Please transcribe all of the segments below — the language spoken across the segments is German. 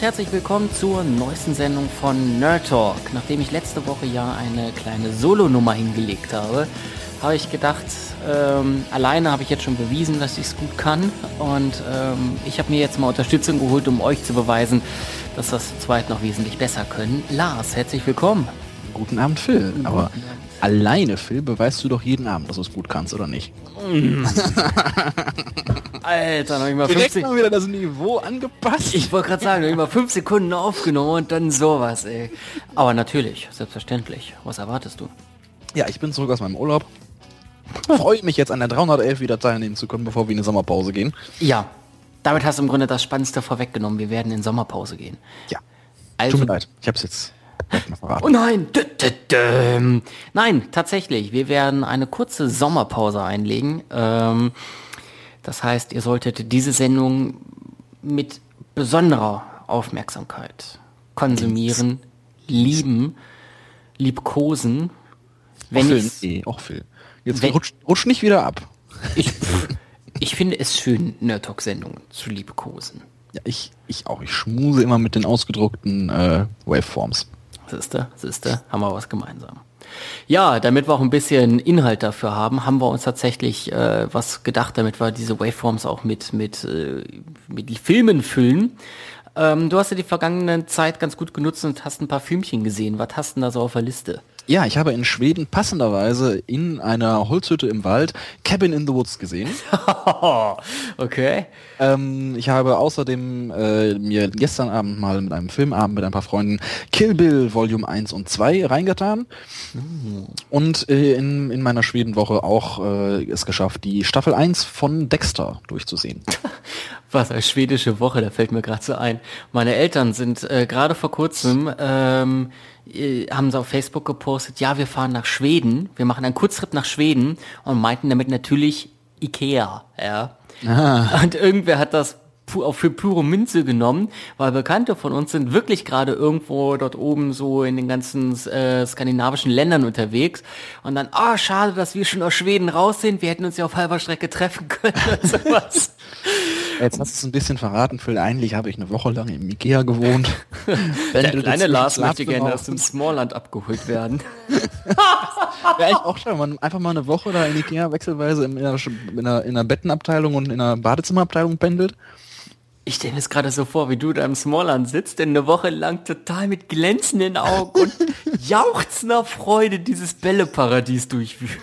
und herzlich willkommen zur neuesten Sendung von Nerd Talk. Nachdem ich letzte Woche ja eine kleine Solo-Nummer hingelegt habe, habe ich gedacht, ähm, alleine habe ich jetzt schon bewiesen, dass ich es gut kann. Und ähm, ich habe mir jetzt mal Unterstützung geholt, um euch zu beweisen, dass das zu zweit noch wesentlich besser können. Lars, herzlich willkommen. Guten Abend, Phil. Aber alleine, Phil, beweist du doch jeden Abend, dass du es gut kannst, oder nicht? Alter, noch immer 50... mal wieder das Niveau angepasst. Ich wollte gerade sagen, noch immer fünf Sekunden aufgenommen und dann sowas, ey. Aber natürlich, selbstverständlich. Was erwartest du? Ja, ich bin zurück aus meinem Urlaub. Freue mich jetzt an der 311 wieder teilnehmen zu können, bevor wir in die Sommerpause gehen. Ja, damit hast du im Grunde das Spannendste vorweggenommen. Wir werden in Sommerpause gehen. Ja. Also, Tut mir leid, ich hab's jetzt Oh nein! Dö, dö, dö. Nein, tatsächlich. Wir werden eine kurze Sommerpause einlegen. Ähm, das heißt, ihr solltet diese Sendung mit besonderer Aufmerksamkeit konsumieren, lieben, liebkosen. Wenn auch nee, auch Phil. Jetzt wenn, rutsch, nicht wieder ab. Ich, ich finde es schön, Nerdtalk-Sendungen zu liebkosen. Ja, ich, ich auch. Ich schmuse immer mit den ausgedruckten äh, Waveforms. Siehste, siehste, haben wir was gemeinsam. Ja, damit wir auch ein bisschen Inhalt dafür haben, haben wir uns tatsächlich äh, was gedacht, damit wir diese Waveforms auch mit, mit, äh, mit Filmen füllen. Ähm, du hast ja die vergangene Zeit ganz gut genutzt und hast ein paar Filmchen gesehen. Was hast du denn da so auf der Liste? Ja, ich habe in Schweden passenderweise in einer Holzhütte im Wald Cabin in the Woods gesehen. okay. Ähm, ich habe außerdem äh, mir gestern Abend mal mit einem Filmabend mit ein paar Freunden Kill Bill Volume 1 und 2 reingetan. Mhm. Und äh, in, in meiner Schwedenwoche auch äh, es geschafft, die Staffel 1 von Dexter durchzusehen. Was, als schwedische Woche, da fällt mir gerade so ein. Meine Eltern sind äh, gerade vor kurzem ähm, äh, haben sie auf Facebook gepostet, ja, wir fahren nach Schweden, wir machen einen Kurztrip nach Schweden und meinten damit natürlich Ikea, ja. Ah. Und irgendwer hat das auch für pure Münze genommen, weil Bekannte von uns sind wirklich gerade irgendwo dort oben so in den ganzen äh, skandinavischen Ländern unterwegs und dann, ah, oh, schade, dass wir schon aus Schweden raus sind, wir hätten uns ja auf halber Strecke treffen können und sowas. Jetzt hast du es ein bisschen verraten, Phil. Eigentlich habe ich eine Woche lang im Ikea gewohnt. Der kleine Lars möchte gerne aus dem Smallland abgeholt werden. Wäre ich auch schon, man einfach mal eine Woche da in Ikea wechselweise in einer, in einer, in einer Bettenabteilung und in einer Badezimmerabteilung pendelt. Ich stelle mir es gerade so vor, wie du da im Smallland sitzt, denn eine Woche lang total mit glänzenden Augen und jauchzender Freude dieses Bälleparadies durchführen.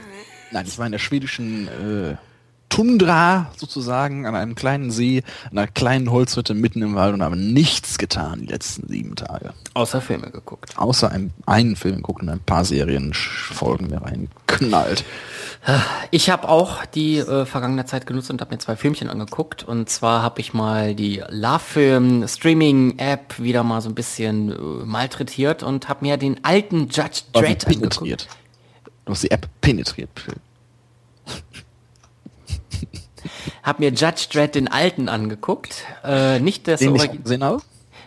Nein, ich war in der schwedischen äh, Tundra sozusagen an einem kleinen See, an einer kleinen Holzhütte mitten im Wald und habe nichts getan die letzten sieben Tage. Außer Filme geguckt. Außer ein, einen Film geguckt und ein paar Serienfolgen mir reinknallt. Ich habe auch die äh, vergangene Zeit genutzt und habe mir zwei Filmchen angeguckt. Und zwar habe ich mal die Love-Film Streaming-App wieder mal so ein bisschen äh, malträtiert und habe mir den alten Judge Dredd angeguckt. Du hast die App penetriert. Hab mir Judge Dredd den alten angeguckt, äh, nicht das Original,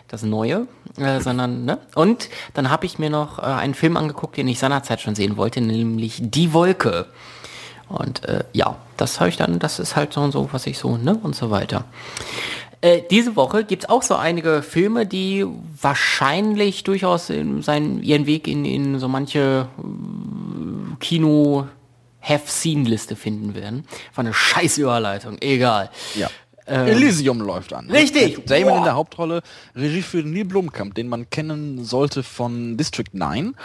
das neue, äh, sondern ne? Und dann habe ich mir noch äh, einen Film angeguckt, den ich seinerzeit schon sehen wollte, nämlich Die Wolke. Und äh, ja, das habe ich dann, das ist halt so und so, was ich so, ne? Und so weiter. Äh, diese Woche gibt's auch so einige Filme, die wahrscheinlich durchaus in seinen, ihren Weg in, in so manche äh, Kino Have-Seen-Liste finden werden. War eine scheiß Überleitung, egal. Ja. Ähm, Elysium läuft an. Richtig. Damon Boah. in der Hauptrolle, Regie für Neil Blomkamp, den man kennen sollte von District 9.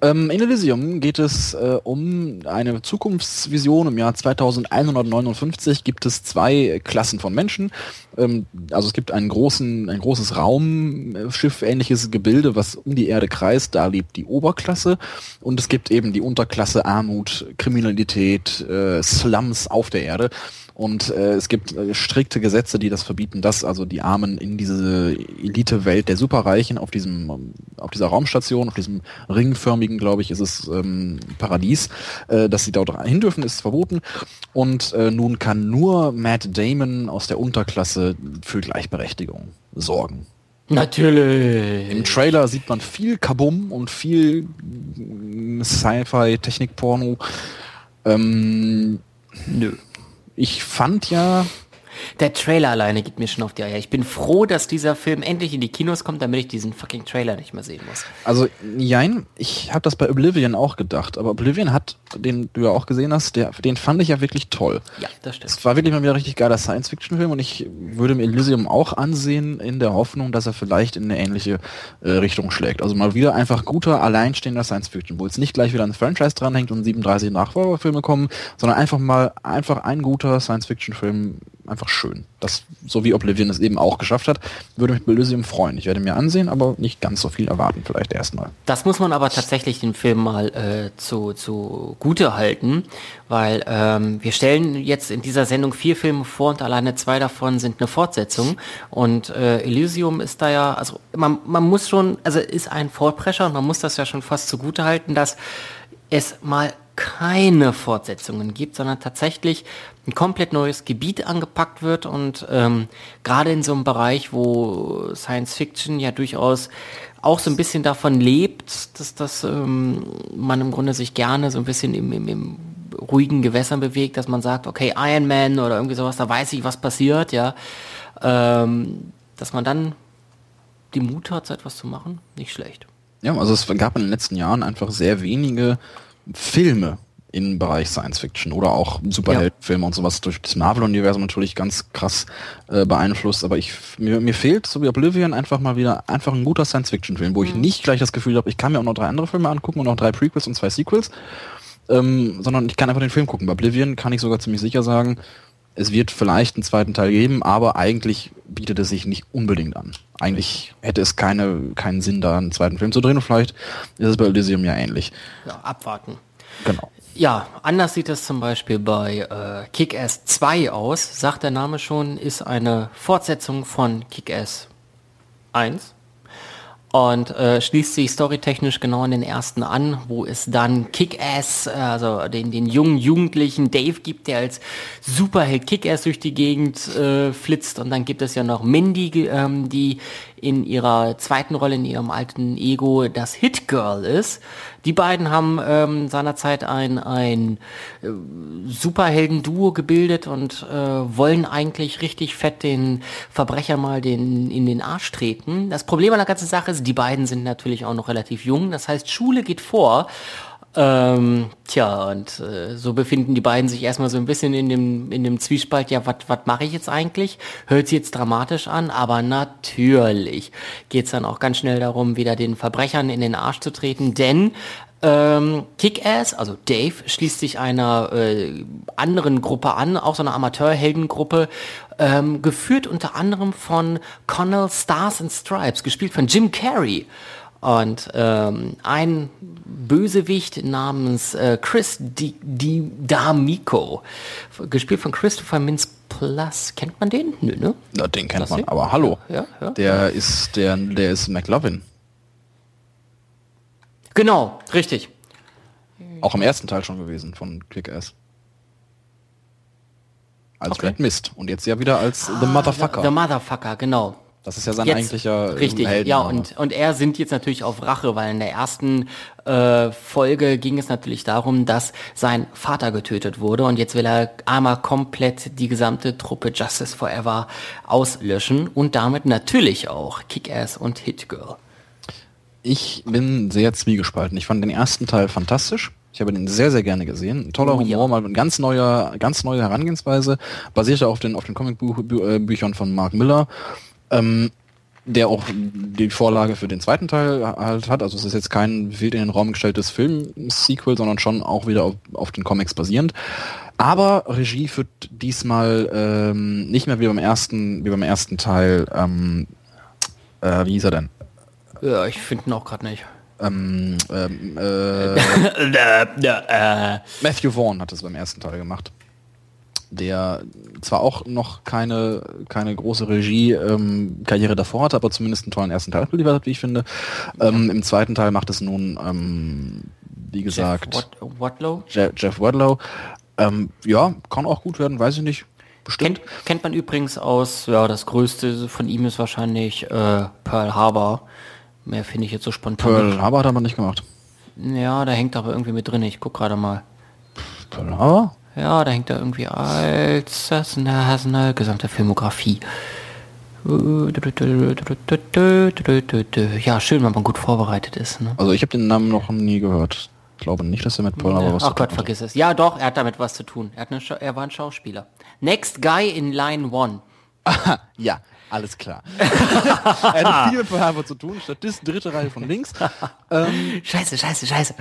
Ähm, in Elysium geht es äh, um eine Zukunftsvision. Im Jahr 2159 gibt es zwei Klassen von Menschen. Ähm, also es gibt einen großen, ein großes Raumschiff-ähnliches Gebilde, was um die Erde kreist. Da lebt die Oberklasse. Und es gibt eben die Unterklasse Armut, Kriminalität, äh, Slums auf der Erde. Und äh, es gibt äh, strikte Gesetze, die das verbieten, dass also die Armen in diese Elite-Welt der Superreichen auf diesem, auf dieser Raumstation, auf diesem ringförmigen, glaube ich, ist es ähm, Paradies, äh, dass sie dort hin dürfen, ist verboten. Und äh, nun kann nur Matt Damon aus der Unterklasse für Gleichberechtigung sorgen. Natürlich. Im Trailer sieht man viel Kabum und viel Sci-Fi, Technik-Porno. Ähm, Nö. Ich fand ja, der Trailer alleine geht mir schon auf die Eier. Ich bin froh, dass dieser Film endlich in die Kinos kommt, damit ich diesen fucking Trailer nicht mehr sehen muss. Also, jein, ich habe das bei Oblivion auch gedacht, aber Oblivion hat, den du ja auch gesehen hast, der, den fand ich ja wirklich toll. Ja, das stimmt. Es war wirklich mal wieder ein richtig geiler Science-Fiction-Film und ich würde mir Elysium auch ansehen in der Hoffnung, dass er vielleicht in eine ähnliche äh, Richtung schlägt. Also mal wieder einfach guter, alleinstehender Science-Fiction, wo es nicht gleich wieder ein Franchise dranhängt und 37 Nachfolgerfilme kommen, sondern einfach mal einfach ein guter Science-Fiction-Film einfach schön. Das, so wie Oblivion es eben auch geschafft hat, würde mich Elysium freuen. Ich werde mir ansehen, aber nicht ganz so viel erwarten vielleicht erstmal. Das muss man aber tatsächlich den Film mal äh, zu, zu Gute halten, weil ähm, wir stellen jetzt in dieser Sendung vier Filme vor und alleine zwei davon sind eine Fortsetzung. Und äh, Elysium ist da ja, also man, man muss schon, also ist ein Vorprescher und man muss das ja schon fast zugute halten, dass es mal keine Fortsetzungen gibt, sondern tatsächlich ein komplett neues Gebiet angepackt wird und ähm, gerade in so einem Bereich, wo Science Fiction ja durchaus auch so ein bisschen davon lebt, dass das ähm, man im Grunde sich gerne so ein bisschen im, im, im ruhigen Gewässern bewegt, dass man sagt, okay, Iron Man oder irgendwie sowas, da weiß ich, was passiert, ja, ähm, dass man dann die Mut hat, so etwas zu machen, nicht schlecht. Ja, also es gab in den letzten Jahren einfach sehr wenige Filme im Bereich Science Fiction oder auch Superheldenfilme ja. und sowas durch das Marvel-Universum natürlich ganz krass äh, beeinflusst. Aber ich mir, mir fehlt, so wie Oblivion, einfach mal wieder einfach ein guter Science-Fiction-Film, wo mhm. ich nicht gleich das Gefühl habe, ich kann mir auch noch drei andere Filme angucken und noch drei Prequels und zwei Sequels, ähm, sondern ich kann einfach den Film gucken. Bei Oblivion kann ich sogar ziemlich sicher sagen, es wird vielleicht einen zweiten Teil geben, aber eigentlich bietet es sich nicht unbedingt an. Eigentlich hätte es keine, keinen Sinn, da einen zweiten Film zu drehen und vielleicht ist es bei Elysium ja ähnlich. Ja, abwarten. Genau. Ja, anders sieht es zum Beispiel bei äh, Kick-Ass 2 aus. Sagt der Name schon, ist eine Fortsetzung von Kick-Ass 1 und äh, schließt sich storytechnisch genau an den ersten an, wo es dann Kick-Ass, äh, also den, den jungen Jugendlichen Dave gibt, der als Superheld Kick-Ass durch die Gegend äh, flitzt und dann gibt es ja noch Mindy, ähm, die in ihrer zweiten Rolle, in ihrem alten Ego, das Hit Girl ist. Die beiden haben ähm, seinerzeit ein, ein äh, Superhelden-Duo gebildet und äh, wollen eigentlich richtig fett den Verbrecher mal den, in den Arsch treten. Das Problem an der ganzen Sache ist, die beiden sind natürlich auch noch relativ jung. Das heißt, Schule geht vor ähm, tja, und äh, so befinden die beiden sich erstmal so ein bisschen in dem, in dem Zwiespalt, ja, was mache ich jetzt eigentlich? Hört sich jetzt dramatisch an, aber natürlich geht's dann auch ganz schnell darum, wieder den Verbrechern in den Arsch zu treten, denn ähm, Kick-Ass, also Dave, schließt sich einer äh, anderen Gruppe an, auch so einer Amateurheldengruppe, ähm, geführt unter anderem von Connell Stars and Stripes, gespielt von Jim Carrey. Und ähm, ein Bösewicht namens äh, Chris Di, Di D'Amico, gespielt von Christopher Mintz Plus. Kennt man den? Nö, ne? Ja, den kennt das man, aber hallo. Ja, ja, der ist der, der ist McLovin. Genau, richtig. Auch im ersten Teil schon gewesen von Kick-Ass. Als okay. Red Mist. Und jetzt ja wieder als ah, The Motherfucker. The, the Motherfucker, genau. Das ist ja sein jetzt, eigentlicher Richtig, Helden, ja, und, und er sind jetzt natürlich auf Rache, weil in der ersten äh, Folge ging es natürlich darum, dass sein Vater getötet wurde und jetzt will er einmal komplett die gesamte Truppe Justice Forever auslöschen und damit natürlich auch Kick-Ass und Hit Girl. Ich bin sehr zwiegespalten. Ich fand den ersten Teil fantastisch. Ich habe den sehr, sehr gerne gesehen. Ein toller oh, Humor, ja. mal eine ganz neue, ganz neue Herangehensweise, basierte auf den, auf den Comicbüchern von Mark Miller ähm, der auch die Vorlage für den zweiten Teil halt hat. Also es ist jetzt kein wild in den Raum gestelltes Film-Sequel, sondern schon auch wieder auf, auf, den Comics basierend. Aber Regie führt diesmal ähm, nicht mehr wie beim ersten, wie beim ersten Teil. Ähm, äh, wie hieß er denn? Ja, ich finde ihn auch gerade nicht. Ähm, ähm, äh, Matthew Vaughn hat es beim ersten Teil gemacht der zwar auch noch keine, keine große Regie-Karriere ähm, davor hatte, aber zumindest einen tollen ersten Teil geliefert hat, wie ich finde. Ähm, Im zweiten Teil macht es nun, ähm, wie gesagt, Jeff Wadlow. Je Jeff Wadlow. Ähm, ja, kann auch gut werden, weiß ich nicht. Bestimmt. Kennt, kennt man übrigens aus, ja, das größte von ihm ist wahrscheinlich äh, Pearl Harbor. Mehr finde ich jetzt so spontan. Pearl Harbor hat er aber nicht gemacht. Ja, da hängt aber irgendwie mit drin. Ich guck gerade mal. Pearl Harbor? Ja, da hängt er irgendwie als das eine gesamte Filmografie. Ja, schön, wenn man gut vorbereitet ist. Ne? Also ich habe den Namen noch nie gehört. Ich glaube nicht, dass er mit Pearl Harbor was Ach zu Gott, tun hat. vergiss es. Ja, doch, er hat damit was zu tun. Er, er war ein Schauspieler. Next Guy in Line One. Ja, alles klar. er hat viel mit Pearl zu tun. Statist, dritte Reihe von links. Scheiße, scheiße, scheiße.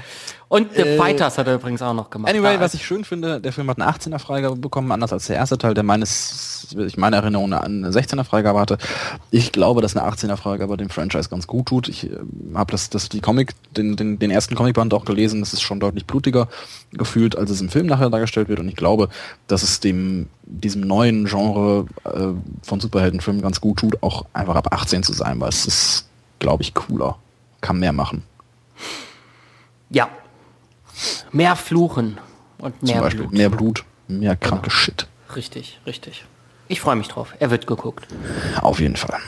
Und The Äh, Fighters hat er übrigens auch noch gemacht. Anyway, was ich schön finde, der Film hat eine 18er Freigabe bekommen, anders als der erste Teil, der meines, ich meine Erinnerung, eine 16er Freigabe hatte. Ich glaube, dass eine 18er Freigabe dem Franchise ganz gut tut. Ich äh, habe das, das die Comic, den, den, den ersten Comicband auch gelesen. Das ist schon deutlich blutiger gefühlt, als es im Film nachher dargestellt wird. Und ich glaube, dass es dem diesem neuen Genre äh, von Superheldenfilmen ganz gut tut, auch einfach ab 18 zu sein, weil es ist, glaube ich, cooler. Kann mehr machen. Ja. Mehr Fluchen und Zum mehr Beispiel Blut. mehr Blut, mehr kranke Shit. Richtig, richtig. Ich freue mich drauf. Er wird geguckt. Auf jeden Fall.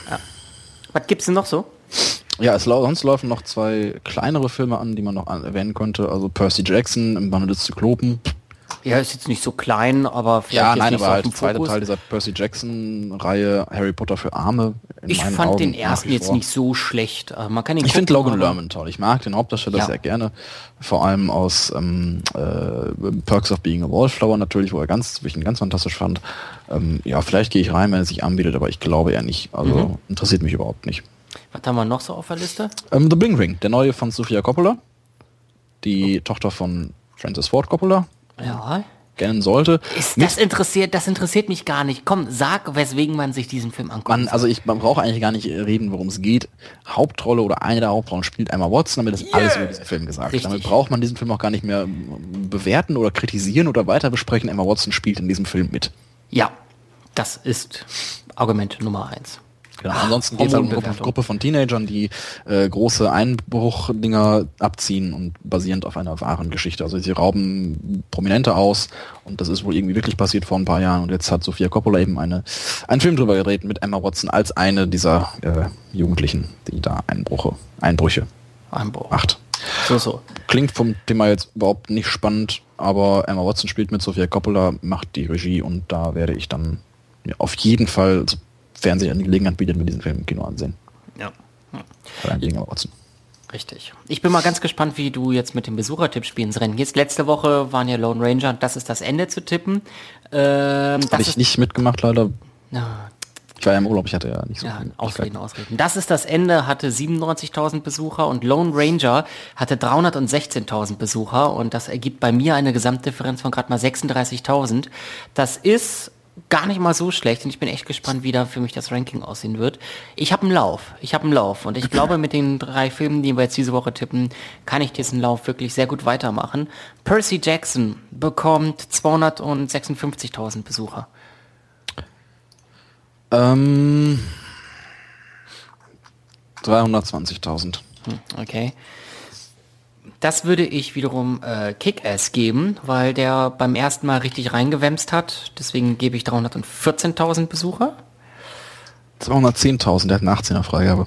Was gibt's denn noch so? Ja, es lau sonst laufen noch zwei kleinere Filme an, die man noch erwähnen könnte. Also Percy Jackson im Bande des Zyklopen. Ja, ist jetzt nicht so klein, aber vielleicht Ja, nein, nicht aber so halt dem zweiter Fokus. Teil dieser Percy Jackson-Reihe Harry Potter für Arme. Ich fand Augen den ersten jetzt nicht so schlecht. Äh, Man kann ihn Ich finde Logan Lerman toll. Ich mag den Hauptdarsteller Ja. sehr gerne. Vor allem aus ähm, äh, Perks of Being a Wallflower natürlich, wo er ganz, wo ich ihn ganz fantastisch fand. Ähm, ja, vielleicht gehe ich rein, wenn es sich anbietet, aber ich glaube eher nicht. Also Mhm. interessiert mich überhaupt nicht. Was haben wir noch so auf der Liste? Ähm, The Bling Ring, der neue von Sofia Coppola. Die Tochter von Francis Ford Coppola. Ja. Kennen sollte. Ist, das interessiert, das interessiert mich gar nicht. Komm, sag, weswegen man sich diesen Film anguckt. Man, also ich, man braucht eigentlich gar nicht reden, worum es geht. Hauptrolle oder eine der Hauptrollen spielt Emma Watson, damit ist alles über diesen Film gesagt. Richtig. Damit braucht man diesen Film auch gar nicht mehr bewerten oder kritisieren oder weiter besprechen. Emma Watson spielt in diesem Film mit. ja, das ist Argument Nummer eins. Genau. Ansonsten geht es halt um eine Gruppe, von Teenagern, die äh, große Einbruchdinger abziehen und basierend auf einer wahren Geschichte. Also sie rauben Prominente aus und das ist wohl irgendwie wirklich passiert vor ein paar Jahren und jetzt hat Sofia Coppola eben eine, einen Film drüber gedreht mit Emma Watson als eine dieser äh, Jugendlichen, die da Einbrüche, Einbrüche Einbruch. macht. So, so. Klingt vom Thema jetzt überhaupt nicht spannend, aber Emma Watson spielt mit Sofia Coppola, macht die Regie und da werde ich dann auf jeden Fall, sich eine Gelegenheit bietet, mir diesen Film im Kino ansehen. Ja. Watson. Richtig. Ich bin mal ganz gespannt, wie du jetzt mit dem Besuchertippspiel ins Rennen gehst. Letzte Woche waren ja Lone Ranger und das ist das Ende zu tippen. Ähm, das Habe ich nicht mitgemacht, leider. Ja, Ich war ja im Urlaub, ich hatte ja nicht so ja, viel Ausreden. Ausreden. Das ist das Ende, hatte 97.000 Besucher und Lone Ranger hatte 316.000 Besucher und das ergibt bei mir eine Gesamtdifferenz von gerade mal 36.000. Das ist gar nicht mal so schlecht und ich bin echt gespannt, wie da für mich das Ranking aussehen wird. Ich habe einen Lauf, ich habe einen Lauf und ich glaube, mit den drei Filmen, die wir jetzt diese Woche tippen, kann ich diesen Lauf wirklich sehr gut weitermachen. Percy Jackson bekommt 256.000 Besucher. Ähm, 320.000. Okay. Das würde ich wiederum äh, Kick-Ass geben, weil der beim ersten Mal richtig reingewämst hat. Deswegen gebe ich 314.000 Besucher. 210.000, der hat eine 18er Freigabe.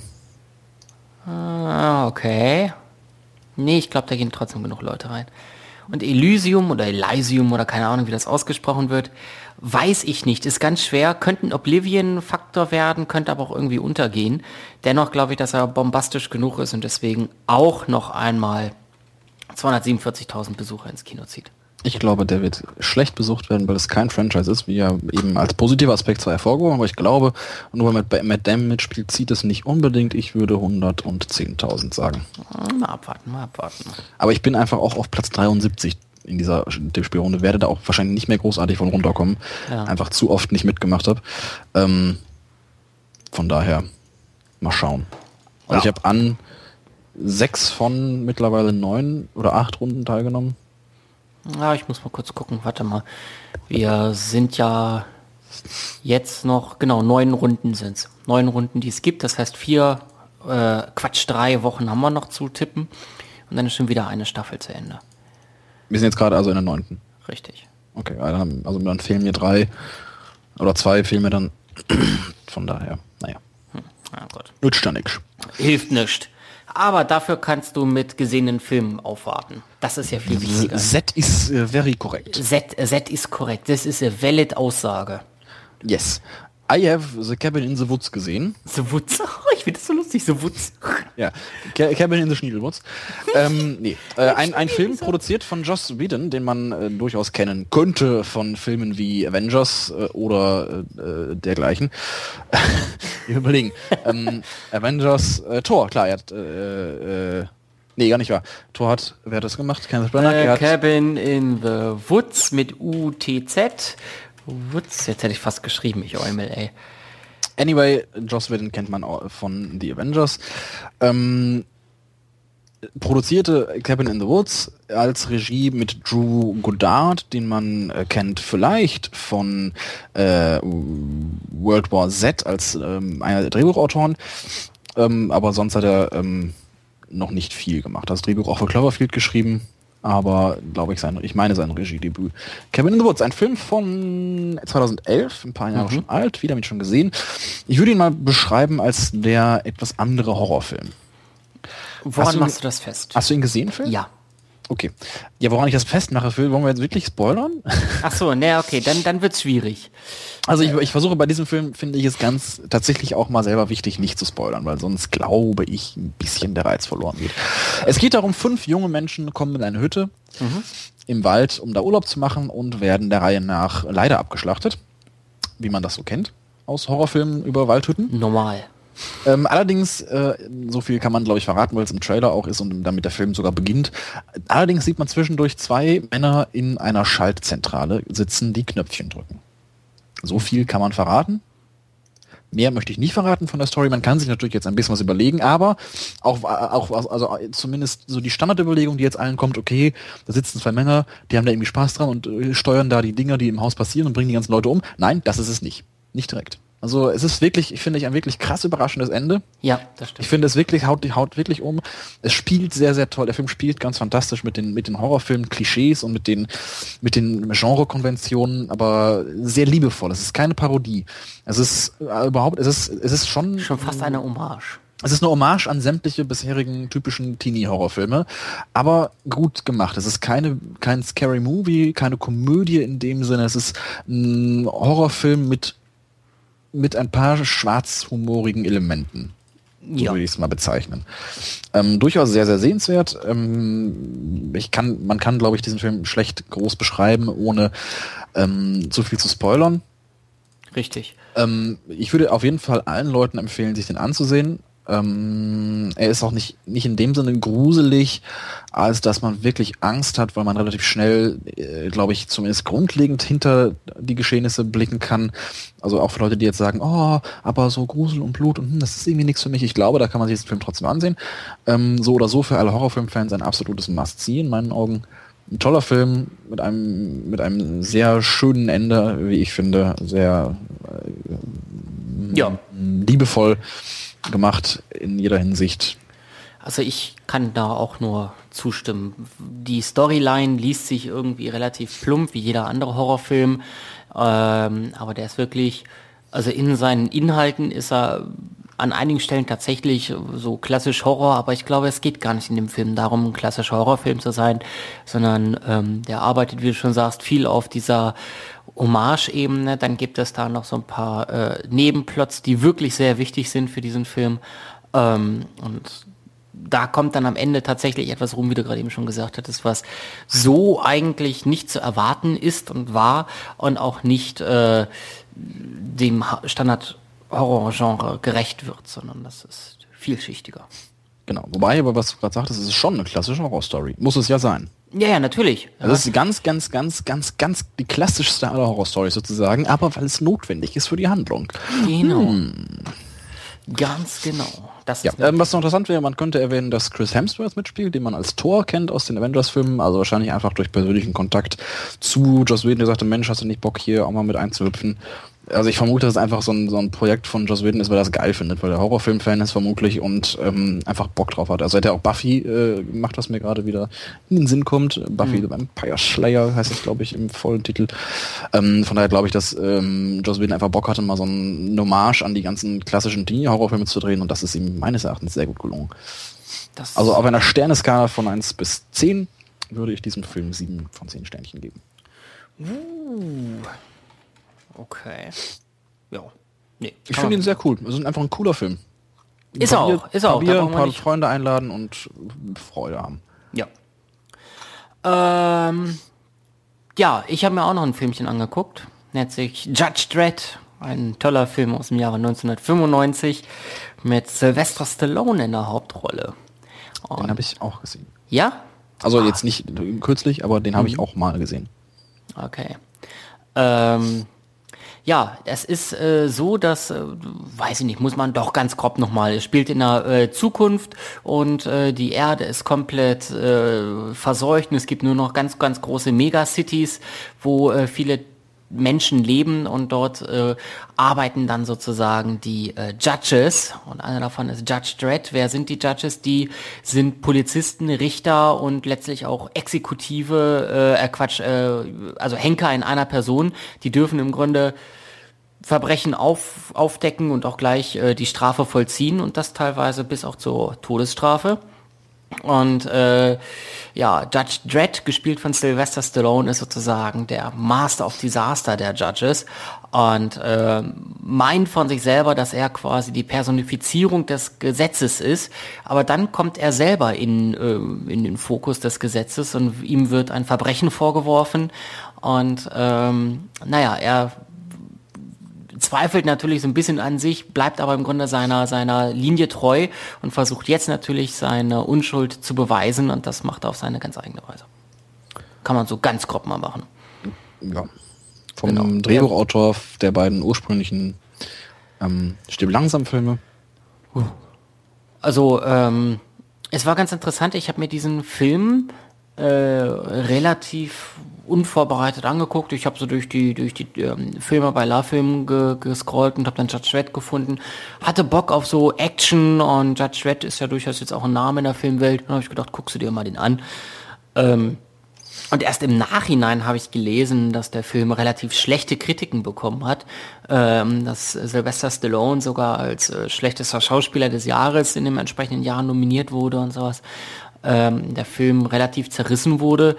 Ah, okay. Nee, ich glaube, da gehen trotzdem genug Leute rein. Und Elysium oder Elysium oder keine Ahnung, wie das ausgesprochen wird, weiß ich nicht. Ist ganz schwer. Könnte ein Oblivion-Faktor werden, könnte aber auch irgendwie untergehen. Dennoch glaube ich, dass er bombastisch genug ist und deswegen auch noch einmal 247.000 Besucher ins Kino zieht. Ich glaube, der wird schlecht besucht werden, weil es kein Franchise ist, wie er eben als positiver Aspekt zwar hervorgehoben, aber ich glaube, nur weil Matt, Matt Damon mitspielt, zieht es nicht unbedingt. Ich würde 110.000 sagen. Mal abwarten, mal abwarten. Aber ich bin einfach auch auf Platz 73 in dieser Tippspielrunde, werde da auch wahrscheinlich nicht mehr großartig von runterkommen. Ja. Einfach zu oft nicht mitgemacht habe. Ähm, von daher, mal schauen. Also Ja. ich habe an sechs von mittlerweile neun oder acht Runden teilgenommen. Ja, ich muss mal kurz gucken, warte mal. Wir sind ja jetzt noch, genau, neun Runden sind's. Neun Runden, die es gibt. Das heißt, vier, äh, Quatsch, drei Wochen haben wir noch zu tippen. Und dann ist schon wieder eine Staffel zu Ende. Wir sind jetzt gerade also in der neunten. Richtig. Okay, also dann- fehlen mir drei. Oder zwei Filme dann. Von daher, naja. Ah, Gott. Nützt ja nix. Hilft nicht. Aber dafür kannst du mit gesehenen Filmen aufwarten. Das ist ja viel wichtiger. Z ist äh, very correct. Z, Z ist korrekt. Das ist eine valid Aussage. Yes. I have The Cabin in the Woods gesehen. The Woods. Ich finde das so lustig, The Woods. Ja, Ca- Cabin in the Schniedelwoods. ähm, nee, äh, ein, ein Film produziert von Joss Whedon, den man äh, durchaus kennen könnte von Filmen wie Avengers äh, oder äh, äh, dergleichen. Überlegen. ähm, Avengers, äh, Thor, klar, er hat, nee, gar nicht wahr. Thor hat, wer hat das gemacht? Kenneth Branagh, Äh, Cabin in the Woods mit UTZ. Woods, jetzt hätte ich fast geschrieben, ich Eumel, ey. Anyway, Joss Whedon kennt man auch von The Avengers. Ähm, produzierte Cabin in the Woods als Regie mit Drew Goddard, den man äh, kennt vielleicht von äh, World War Z als ähm, einer der Drehbuchautoren. Ähm, aber sonst hat er ähm, noch nicht viel gemacht. Das Drehbuch auch für Cloverfield geschrieben, aber glaube ich sein, ich meine sein Regiedebüt. Cabin in the Woods, ein Film von 2011, ein paar Jahre schon alt, wieder mit schon gesehen. Ich würde ihn mal beschreiben als der etwas andere Horrorfilm. Woran machst du das fest? Hast du ihn gesehen, Phil? Ja. Okay. Ja, woran ich das festmache, Phil, wollen wir jetzt wirklich spoilern? Ach so, ne, okay, dann, dann wird's schwierig. Also ich, ich versuche bei diesem Film, finde ich es ganz tatsächlich auch mal selber wichtig, nicht zu spoilern, weil sonst glaube ich, ein bisschen der Reiz verloren geht. Es geht darum, fünf junge Menschen kommen in eine Hütte im Wald, um da Urlaub zu machen und werden der Reihe nach leider abgeschlachtet, wie man das so kennt aus Horrorfilmen über Waldhütten. Normal. Ähm, allerdings, äh, so viel kann man, glaube ich, verraten, weil es im Trailer auch ist und damit der Film sogar beginnt. Allerdings sieht man zwischendurch zwei Männer in einer Schaltzentrale sitzen, die Knöpfchen drücken. So viel kann man verraten. Mehr möchte ich nicht verraten von der Story. Man kann sich natürlich jetzt ein bisschen was überlegen, aber auch, auch also zumindest so die Standardüberlegung, die jetzt allen kommt, okay, da sitzen zwei Männer, die haben da irgendwie Spaß dran und äh, steuern da die Dinger, die im Haus passieren und bringen die ganzen Leute um. Nein, das ist es nicht. Nicht direkt. Also es ist wirklich, ich finde ich, ein wirklich krass überraschendes Ende. Ja, das Ich stimmt. finde es wirklich, haut, haut wirklich um. Es spielt sehr, sehr toll. Der Film spielt ganz fantastisch mit den, mit den Horrorfilm-Klischees und mit den, mit den Genre-Konventionen, aber sehr liebevoll. Es ist keine Parodie. Es ist äh, überhaupt, es ist, es ist schon, Schon fast eine Hommage. es ist eine Hommage an sämtliche bisherigen typischen Teenie-Horrorfilme, aber gut gemacht. Es ist keine, kein Scary Movie, keine Komödie in dem Sinne. Es ist ein Horrorfilm mit, mit ein paar schwarzhumorigen Elementen. So Ja. würde ich es mal bezeichnen. Ähm, durchaus sehr, sehr sehenswert. Ähm, ich kann, man kann, glaube ich, diesen Film schlecht groß beschreiben, ohne ähm, zu viel zu spoilern. Richtig. Ähm, ich würde auf jeden Fall allen Leuten empfehlen, sich den anzusehen. Ähm, er ist auch nicht, nicht in dem Sinne gruselig, als dass man wirklich Angst hat, weil man relativ schnell, äh, glaube ich, zumindest grundlegend hinter die Geschehnisse blicken kann. Also auch für Leute, die jetzt sagen, oh, aber so Grusel und Blut und hm, das ist irgendwie nichts für mich. Ich glaube, da kann man sich diesen Film trotzdem ansehen. Ähm, so oder so für alle Horrorfilmfans ein absolutes Must-See in meinen Augen. Ein toller Film mit einem, mit einem sehr schönen Ende, wie ich finde, sehr Ja. liebevoll gemacht in jeder Hinsicht. Also ich kann da auch nur zustimmen. Die Storyline liest sich irgendwie relativ plump wie jeder andere Horrorfilm, ähm, aber der ist wirklich, also in seinen Inhalten ist er an einigen Stellen tatsächlich so klassisch Horror, aber ich glaube, es geht gar nicht in dem Film darum, ein klassischer Horrorfilm zu sein, sondern ähm, der arbeitet, wie du schon sagst, viel auf dieser Hommage-Ebene. Dann gibt es da noch so ein paar äh, Nebenplots, die wirklich sehr wichtig sind für diesen Film. Ähm, und da kommt dann am Ende tatsächlich etwas rum, wie du gerade eben schon gesagt hattest, was so eigentlich nicht zu erwarten ist und war und auch nicht äh, dem Standard-Horror-Genre gerecht wird, sondern das ist vielschichtiger. Genau. Wobei, aber was du gerade sagtest, es ist schon eine klassische Horrorstory. Muss es ja sein. Ja, ja, natürlich. Also das ist ganz, ganz, ganz, ganz, ganz die klassischste aller Horrorstories sozusagen, aber weil es notwendig ist für die Handlung. Genau. Ganz genau. Das Ja, ist ähm, was noch interessant wäre, man könnte erwähnen, dass Chris Hemsworth mitspielt, den man als Thor kennt aus den Avengers-Filmen, also wahrscheinlich einfach durch persönlichen Kontakt zu Joss Whedon, der sagte, Mensch, hast du nicht Bock hier auch mal mit einzuhüpfen? Also ich vermute, dass es einfach so ein, so ein Projekt von Joss Whedon ist, weil er das geil findet, weil er Horrorfilm-Fan ist vermutlich und ähm, einfach Bock drauf hat. Also hat er auch Buffy äh, gemacht, was mir gerade wieder in den Sinn kommt. Buffy mhm. the Vampire Slayer heißt es, glaube ich, im vollen Titel. Ähm, von daher glaube ich, dass ähm, Joss Whedon einfach Bock hatte, mal so ein Hommage an die ganzen klassischen Teenie-Horrorfilme zu drehen und das ist ihm meines Erachtens sehr gut gelungen. Das also auf einer Sterneskala von 1 bis 10 würde ich diesem Film 7 von 10 Sternchen geben. Uh. Okay. Ja. Nee, ich finde ihn sehr cool. Es ist einfach ein cooler Film. Ist er auch, ist er auch. Bier, ein paar Freunde einladen und Freude haben. Ja. Ähm, ja, ich habe mir auch noch ein Filmchen angeguckt. Nennt sich Judge Dredd. Ein toller Film aus dem Jahre 1995 mit Sylvester Stallone in der Hauptrolle. Und den habe ich auch gesehen. Ja? Also ah. jetzt nicht kürzlich, aber den habe ich mhm. auch mal gesehen. Okay. Ähm, ja, es ist äh, so, dass, äh, weiß ich nicht, muss man doch ganz grob nochmal, es spielt in der äh, Zukunft und äh, die Erde ist komplett äh, verseucht und es gibt nur noch ganz, ganz große Megacities, wo äh, viele Menschen leben und dort äh, arbeiten dann sozusagen die äh, Judges und einer davon ist Judge Dredd. Wer sind die Judges? Die sind Polizisten, Richter und letztlich auch Exekutive, äh, äh, Quatsch, äh, also Henker in einer Person. Die dürfen im Grunde Verbrechen auf, aufdecken und auch gleich äh, die Strafe vollziehen und das teilweise bis auch zur Todesstrafe. Und äh, ja, Judge Dredd, gespielt von Sylvester Stallone, ist sozusagen der Master of Disaster der Judges und äh, meint von sich selber, dass er quasi die Personifizierung des Gesetzes ist. Aber dann kommt er selber in, äh, in den Fokus des Gesetzes und ihm wird ein Verbrechen vorgeworfen. Und ähm, naja, er zweifelt natürlich so ein bisschen an sich, bleibt aber im Grunde seiner, seiner Linie treu und versucht jetzt natürlich seine Unschuld zu beweisen und das macht er auf seine ganz eigene Weise. Kann man so ganz grob mal machen. Ja. Vom genau. Drehbuchautor der beiden ursprünglichen ähm, Stirb langsam Filme. Also, ähm, es war ganz interessant, ich habe mir diesen Film äh, relativ unvorbereitet angeguckt. Ich habe so durch die durch die ähm, Filme bei LaFilm ge gescrollt und habe dann Judge Dredd gefunden. Hatte Bock auf so Action und Judge Dredd ist ja durchaus jetzt auch ein Name in der Filmwelt. Und habe ich gedacht, guckst du dir mal den an. Ähm, und erst im Nachhinein habe ich gelesen, dass der Film relativ schlechte Kritiken bekommen hat, ähm, dass Sylvester Stallone sogar als äh, schlechtester Schauspieler des Jahres in dem entsprechenden Jahr nominiert wurde und sowas. Ähm, der Film relativ zerrissen wurde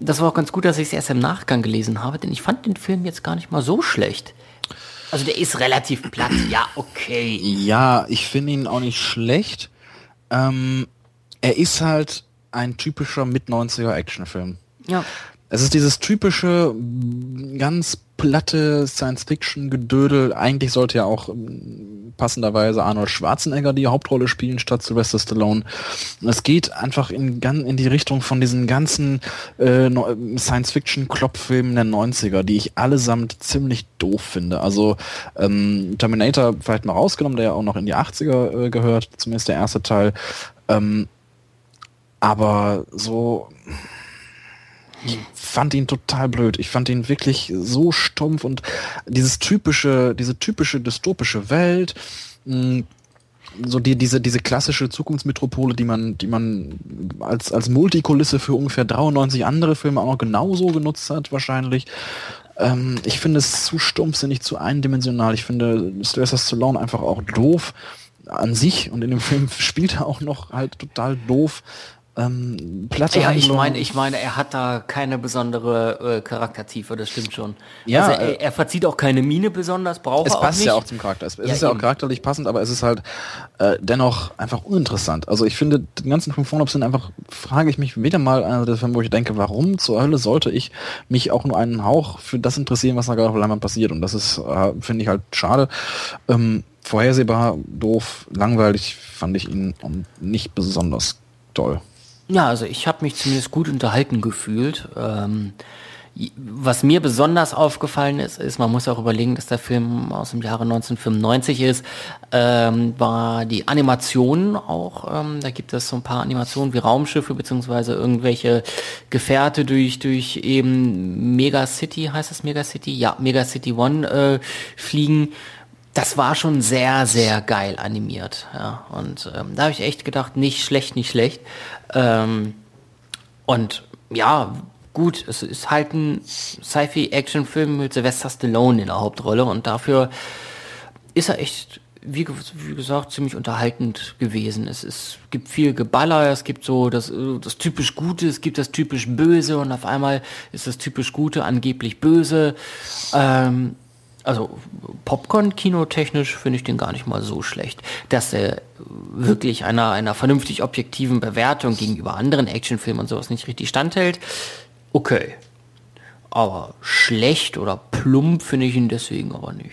das war auch ganz gut, dass ich es erst im Nachgang gelesen habe, denn ich fand den Film jetzt gar nicht mal so schlecht. Also der ist relativ platt, ja, okay. Ja, ich finde ihn auch nicht schlecht. Ähm, er ist halt ein typischer Mit-90er Actionfilm. Ja. Es ist dieses typische, ganz platte Science-Fiction-Gedödel. Eigentlich sollte ja auch ähm, passenderweise Arnold Schwarzenegger die Hauptrolle spielen statt Sylvester Stallone. es geht einfach in, in die Richtung von diesen ganzen äh, Science-Fiction-Klopffilmen der 90er, die ich allesamt ziemlich doof finde. Also ähm, Terminator vielleicht mal rausgenommen, der ja auch noch in die 80er äh, gehört, zumindest der erste Teil. Ähm, aber so ich fand ihn total blöd. Ich fand ihn wirklich so stumpf und dieses typische, diese typische dystopische Welt, hm, so die, diese, diese klassische Zukunftsmetropole, die man, die man als, als Multikulisse für ungefähr 93 andere Filme auch noch genauso genutzt hat, wahrscheinlich. Ähm, ich finde es zu stumpfsinnig, zu eindimensional. Ich finde Sylvester Stallone einfach auch doof an sich und in dem Film spielt er auch noch halt total doof ähm, platte Ja, ich meine, ich meine, er hat da keine besondere äh, Charaktertiefe, das stimmt schon. Ja, also er, äh, er, verzieht auch keine Mine besonders, braucht er auch nicht. Es passt ja auch zum Charakter. Es, es ja, ist ja auch charakterlich passend, aber es ist halt äh, dennoch einfach uninteressant. Also ich finde, den ganzen fünf Vorlauf sind einfach, frage ich mich wieder mal einer der Filme, wo ich denke, warum zur Hölle sollte ich mich auch nur einen Hauch für das interessieren, was da gerade auf Leinwand passiert? Und das ist, äh, finde ich halt schade. Ähm, vorhersehbar, doof, langweilig fand ich ihn und nicht besonders toll. Ja, also ich habe mich zumindest gut unterhalten gefühlt. Ähm, Was mir besonders aufgefallen ist, ist, man muss auch überlegen, dass der Film aus dem Jahre 1995 ist, ähm, war die Animation auch, ähm, da gibt es so ein paar Animationen wie Raumschiffe beziehungsweise irgendwelche Gefährte durch, durch eben Megacity, heißt das Megacity? Ja, Megacity One äh, fliegen das war schon sehr, sehr geil animiert. Ja. Und ähm, da habe ich echt gedacht, nicht schlecht, nicht schlecht. Ähm, und ja, gut, es ist halt ein Sci-Fi-Action-Film mit Sylvester Stallone in der Hauptrolle und dafür ist er echt, wie, wie gesagt, ziemlich unterhaltend gewesen. Es, ist, gibt viel Geballer, es gibt so das, das typisch Gute, es gibt das typisch Böse und auf einmal ist das typisch Gute angeblich böse. Ähm, also Popcorn-Kino-technisch finde ich den gar nicht mal so schlecht. Dass er wirklich einer, einer vernünftig objektiven Bewertung gegenüber anderen Actionfilmen und sowas nicht richtig standhält, okay. Aber schlecht oder plump finde ich ihn deswegen aber nicht.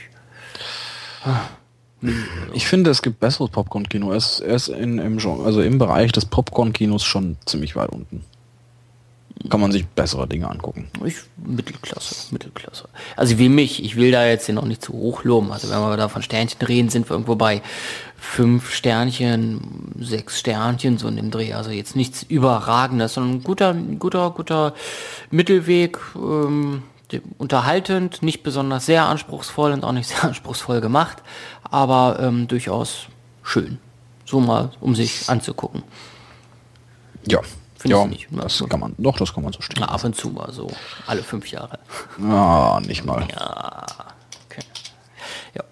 Ich finde, es gibt besseres Popcorn-Kino. Er ist, er ist in, im, also im Bereich des Popcorn-Kinos schon ziemlich weit unten kann man sich bessere Dinge angucken. Ich, Mittelklasse, Mittelklasse. Also wie mich, ich will da jetzt hier noch nicht zu hoch loben. Also wenn wir da von Sternchen reden, sind wir irgendwo bei fünf Sternchen, sechs Sternchen so in dem Dreh. Also jetzt nichts Überragendes, sondern ein guter, guter, guter Mittelweg. Ähm, unterhaltend, nicht besonders sehr anspruchsvoll und auch nicht sehr anspruchsvoll gemacht, aber ähm, durchaus schön. So mal, um sich anzugucken. Ja, Finde ja, nicht. Ne? Das kann man, doch, das kann man so stehen. Na, ab und zu mal so, alle fünf Jahre. Ja, nicht mal. Ja, okay. Ja.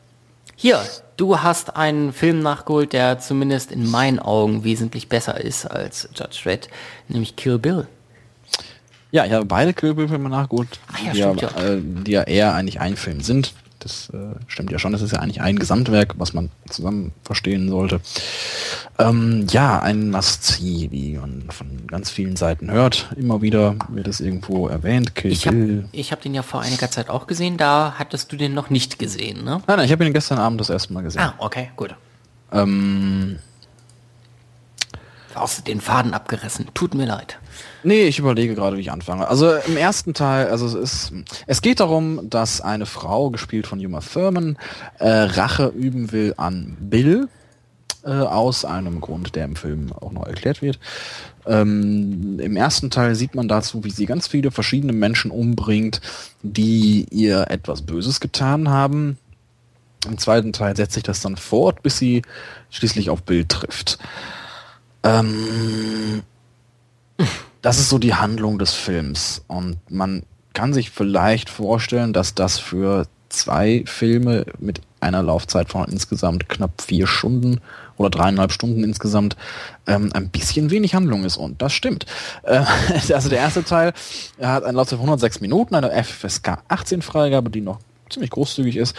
Hier, du hast einen Film nachgeholt, der zumindest in meinen Augen wesentlich besser ist als Judge Dredd, nämlich Kill Bill. Ja, ich habe beide Kill Bill Filme nachgeholt, ah, ja, die, stimmt, ja. Äh, die ja eher eigentlich ein Film sind. Das äh, stimmt ja schon, das ist ja eigentlich ein Gesamtwerk, was man zusammen verstehen sollte. Ähm, ja, ein Must-See, wie man von ganz vielen Seiten hört. Immer wieder wird es irgendwo erwähnt. Kill ich habe hab den ja vor einiger Zeit auch gesehen, da hattest du den noch nicht gesehen, ne? Nein, nein, ich habe ihn gestern Abend das erste Mal gesehen. Ah, okay, gut. Ähm, Du den Faden abgerissen. Tut mir leid. Nee, ich überlege gerade, wie ich anfange. Also im ersten Teil, also es ist, es geht darum, dass eine Frau, gespielt von Uma Thurman, äh, Rache üben will an Bill, äh, aus einem Grund, der im Film auch noch erklärt wird. Ähm, Im ersten Teil sieht man dazu, wie sie ganz viele verschiedene Menschen umbringt, die ihr etwas Böses getan haben. Im zweiten Teil setzt sich das dann fort, bis sie schließlich auf Bill trifft. Ähm, das ist so die Handlung des Films. Und man kann sich vielleicht vorstellen, dass das für zwei Filme mit einer Laufzeit von insgesamt knapp vier Stunden oder dreieinhalb Stunden insgesamt ähm, ein bisschen wenig Handlung ist. Und das stimmt. Äh, also der erste Teil hat eine Laufzeit von 106 Minuten, eine FSK 18 Freigabe, die noch ziemlich großzügig ist.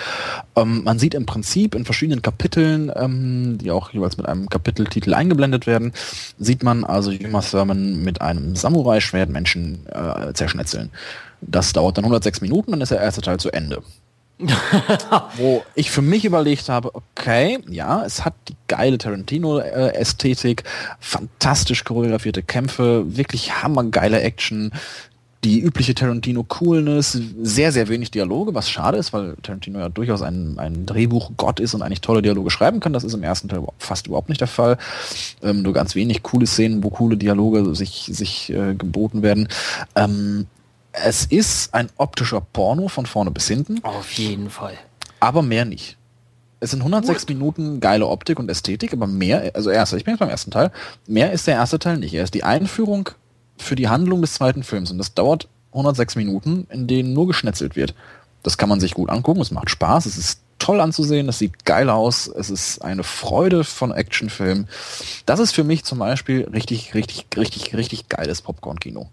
Ähm, man sieht im Prinzip in verschiedenen Kapiteln, ähm, die auch jeweils mit einem Kapiteltitel eingeblendet werden, sieht man also Juma Thurman mit einem Samurai-Schwert Menschen äh, zerschnetzeln. Das dauert dann 106 Minuten, dann ist der erste Teil zu Ende. Wo ich für mich überlegt habe, okay, ja, es hat die geile Tarantino-Ästhetik, fantastisch choreografierte Kämpfe, wirklich hammergeile Action, die übliche Tarantino-Coolness, sehr, sehr wenig Dialoge, was schade ist, weil Tarantino ja durchaus ein, ein Drehbuch-Gott ist und eigentlich tolle Dialoge schreiben kann. Das ist im ersten Teil fast überhaupt nicht der Fall. Ähm, nur ganz wenig coole Szenen, wo coole Dialoge sich, sich äh, geboten werden. Ähm, es ist ein optischer Porno von vorne bis hinten. Auf jeden Fall. Aber mehr nicht. Es sind 106 Gut. Minuten geile Optik und Ästhetik, aber mehr, also erster, ich bin jetzt beim ersten Teil, mehr ist der erste Teil nicht. Er ist die Einführung für die Handlung des zweiten Films. Und das dauert 106 Minuten, in denen nur geschnetzelt wird. Das kann man sich gut angucken, es macht Spaß, es ist toll anzusehen, es sieht geil aus, es ist eine Freude von Actionfilmen. Das ist für mich zum Beispiel richtig, richtig, richtig, richtig geiles Popcorn-Kino.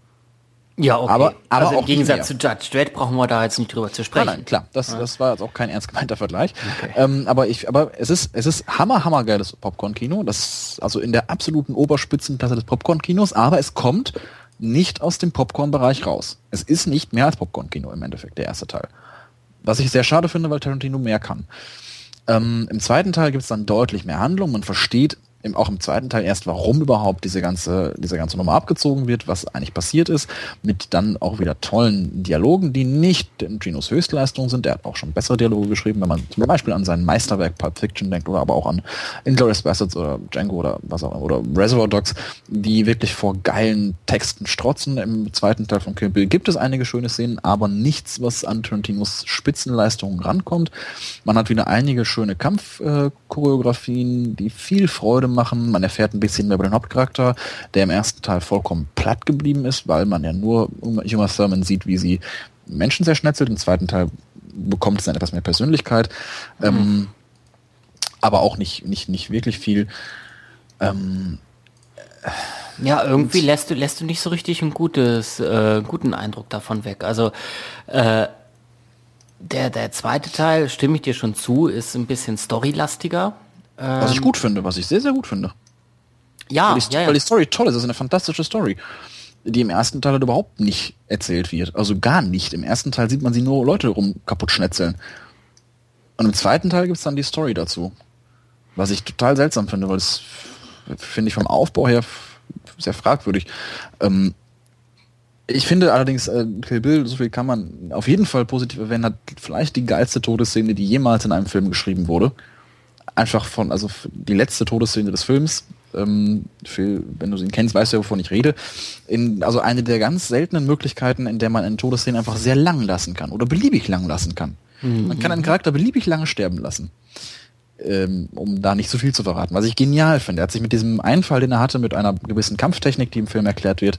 Ja, okay. Aber, aber also im Gegensatz zu Judge Dredd brauchen wir da jetzt nicht drüber zu sprechen. Nein, nein klar, das, ja. das war jetzt auch kein ernst gemeinter Vergleich. Okay. Ähm, aber ich, aber es ist, es ist hammer, hammer geiles Popcorn-Kino. Das, also in der absoluten Oberspitzenklasse des Popcorn-Kinos, aber es kommt nicht aus dem Popcorn-Bereich raus. Es ist nicht mehr als Popcorn-Kino im Endeffekt, der erste Teil. Was ich sehr schade finde, weil Tarantino mehr kann. Ähm, Im zweiten Teil gibt es dann deutlich mehr Handlung. Man versteht im, auch im zweiten Teil erst, warum überhaupt diese ganze, diese ganze Nummer abgezogen wird, was eigentlich passiert ist, mit dann auch wieder tollen Dialogen, die nicht Ginos Höchstleistung sind. Er hat auch schon bessere Dialoge geschrieben, wenn man zum Beispiel an sein Meisterwerk Pulp Fiction denkt oder aber auch an Inglourious Bastards oder Django oder was auch oder Reservoir Dogs, die wirklich vor geilen Texten strotzen. Im zweiten Teil von Kill Bill gibt es einige schöne Szenen, aber nichts, was an Tarantinos Spitzenleistungen rankommt. Man hat wieder einige schöne Kampfchoreografien, die viel Freude machen. Man erfährt ein bisschen mehr über den Hauptcharakter, der im ersten Teil vollkommen platt geblieben ist, weil man ja nur Uma Thurman sieht, wie sie Menschen zerschnetzelt. Im zweiten Teil bekommt es dann etwas mehr Persönlichkeit. Mhm. Ähm, aber auch nicht, nicht, nicht wirklich viel. Ähm, ja, irgendwie lässt du, lässt du nicht so richtig ein gutes, äh, guten Eindruck davon weg. Also äh, der, der zweite Teil, stimme ich dir schon zu, ist ein bisschen storylastiger. Ähm, was ich gut finde, was ich sehr, sehr gut finde. Ja, weil die, ja, ja. weil die Story toll ist, das ist eine fantastische Story, die im ersten Teil halt überhaupt nicht erzählt wird. Also gar nicht. Im ersten Teil sieht man sie nur Leute rum kaputt schnetzeln. Und im zweiten Teil gibt's dann die Story dazu. Was ich total seltsam finde, weil es finde ich vom Aufbau her sehr fragwürdig. Ähm, ich finde allerdings, äh, Kill Bill, so viel kann man auf jeden Fall positiv erwähnen, hat vielleicht die geilste Todesszene, die jemals in einem Film geschrieben wurde. Einfach von, also die letzte Todesszene des Films. Ähm, für, wenn du ihn kennst, weißt du ja, wovon ich rede. In, also eine der ganz seltenen Möglichkeiten, in der man eine Todesszene einfach sehr lang lassen kann oder beliebig lang lassen kann. Mhm. Man kann einen Charakter beliebig lange sterben lassen ähm, um da nicht so viel zu verraten. Was ich genial finde, er hat sich mit diesem Einfall, den er hatte, mit einer gewissen Kampftechnik, die im Film erklärt wird,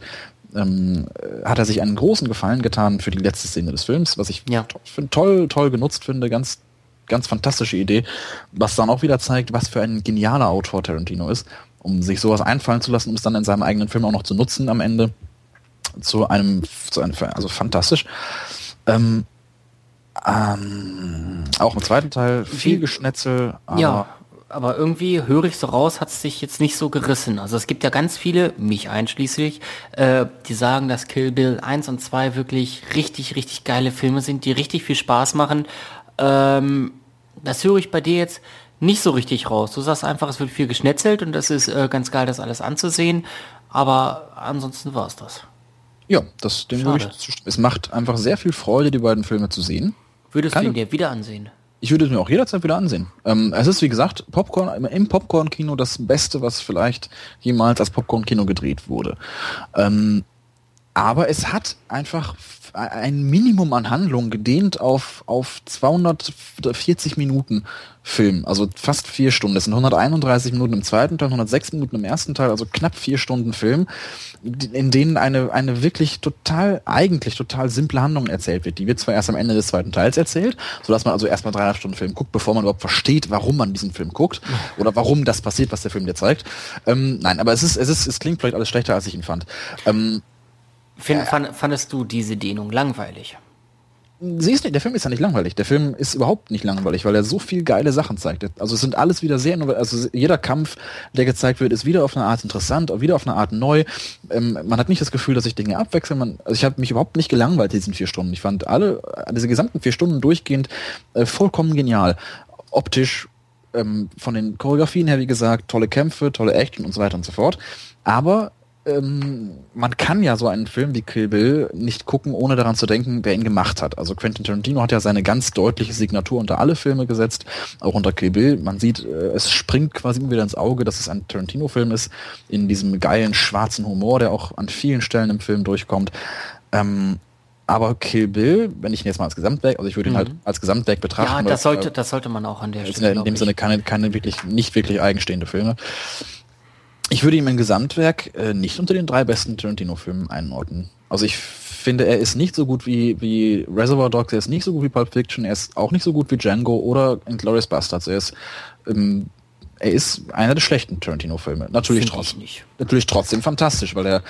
ähm, hat er sich einen großen Gefallen getan für die letzte Szene des Films, was ich ja. to toll, toll genutzt finde, ganz, ganz fantastische Idee, was dann auch wieder zeigt, was für ein genialer Autor Tarantino ist, um sich sowas einfallen zu lassen, um es dann in seinem eigenen Film auch noch zu nutzen am Ende zu einem, zu einem also fantastisch. Ähm, ähm, auch im zweiten Teil viel Geschnetzel. Aber ja, aber irgendwie höre ich so raus, hat es sich jetzt nicht so gerissen. Also es gibt ja ganz viele, mich einschließlich, äh, die sagen, dass Kill Bill 1 und 2 wirklich richtig, richtig geile Filme sind, die richtig viel Spaß machen. Ähm, das höre ich bei dir jetzt nicht so richtig raus. Du sagst einfach, es wird viel geschnetzelt und das ist äh, ganz geil, das alles anzusehen. Aber ansonsten war es das. Ja, das dem würde ich zustimmen. Es macht einfach sehr viel Freude, die beiden Filme zu sehen. Würdest Keine, du ihn dir wieder ansehen? Ich würde es mir auch jederzeit wieder ansehen. Ähm, es ist, wie gesagt, Popcorn, im Popcorn-Kino das Beste, was vielleicht jemals als Popcorn-Kino gedreht wurde. Ähm, aber es hat einfach ein Minimum an Handlung gedehnt auf, auf 240 Minuten Film, also fast vier Stunden. Das sind 131 Minuten im zweiten Teil, 106 Minuten im ersten Teil, also knapp vier Stunden Film, in denen eine, eine wirklich total, eigentlich total simple Handlung erzählt wird. Die wird zwar erst am Ende des zweiten Teils erzählt, sodass man also erstmal dreieinhalb Stunden Film guckt, bevor man überhaupt versteht, warum man diesen Film guckt oder warum das passiert, was der Film dir zeigt. Ähm, nein, aber es ist, es ist, es klingt vielleicht alles schlechter, als ich ihn fand. Ähm, Find, fand, fandest du diese Dehnung langweilig? Sie ist nicht, der Film ist ja nicht langweilig. Der Film ist überhaupt nicht langweilig, weil er so viel geile Sachen zeigt. Also es sind alles wieder sehr, also jeder Kampf, der gezeigt wird, ist wieder auf eine Art interessant, wieder auf eine Art neu. Ähm, man hat nicht das Gefühl, dass sich Dinge abwechseln. Man, also ich habe mich überhaupt nicht gelangweilt diesen vier Stunden. Ich fand alle, diese gesamten vier Stunden durchgehend äh, vollkommen genial. Optisch, ähm, von den Choreografien her, wie gesagt, tolle Kämpfe, tolle Action und so weiter und so fort. Aber ähm, man kann ja so einen Film wie Kill Bill nicht gucken, ohne daran zu denken, wer ihn gemacht hat. Also Quentin Tarantino hat ja seine ganz deutliche Signatur unter alle Filme gesetzt, auch unter Kill Bill. Man sieht, äh, es springt quasi immer wieder ins Auge, dass es ein Tarantino-Film ist, in diesem geilen schwarzen Humor, der auch an vielen Stellen im Film durchkommt. Ähm, aber Kill Bill, wenn ich ihn jetzt mal als Gesamtwerk, also ich würde ihn halt mhm. halt als Gesamtwerk betrachten. Ja, das sollte, das sollte man auch an der Stelle. In dem Sinne keine, keine wirklich, nicht wirklich eigenstehende Filme. Ich würde ihm im Gesamtwerk äh, nicht unter den drei besten Tarantino-Filmen einordnen. Also ich finde, er ist nicht so gut wie, wie Reservoir Dogs, er ist nicht so gut wie Pulp Fiction, er ist auch nicht so gut wie Django oder Inglourious Bastards. Er ist, ähm, er ist einer der schlechten Tarantino-Filme. Natürlich, trotzdem, natürlich trotzdem fantastisch, weil er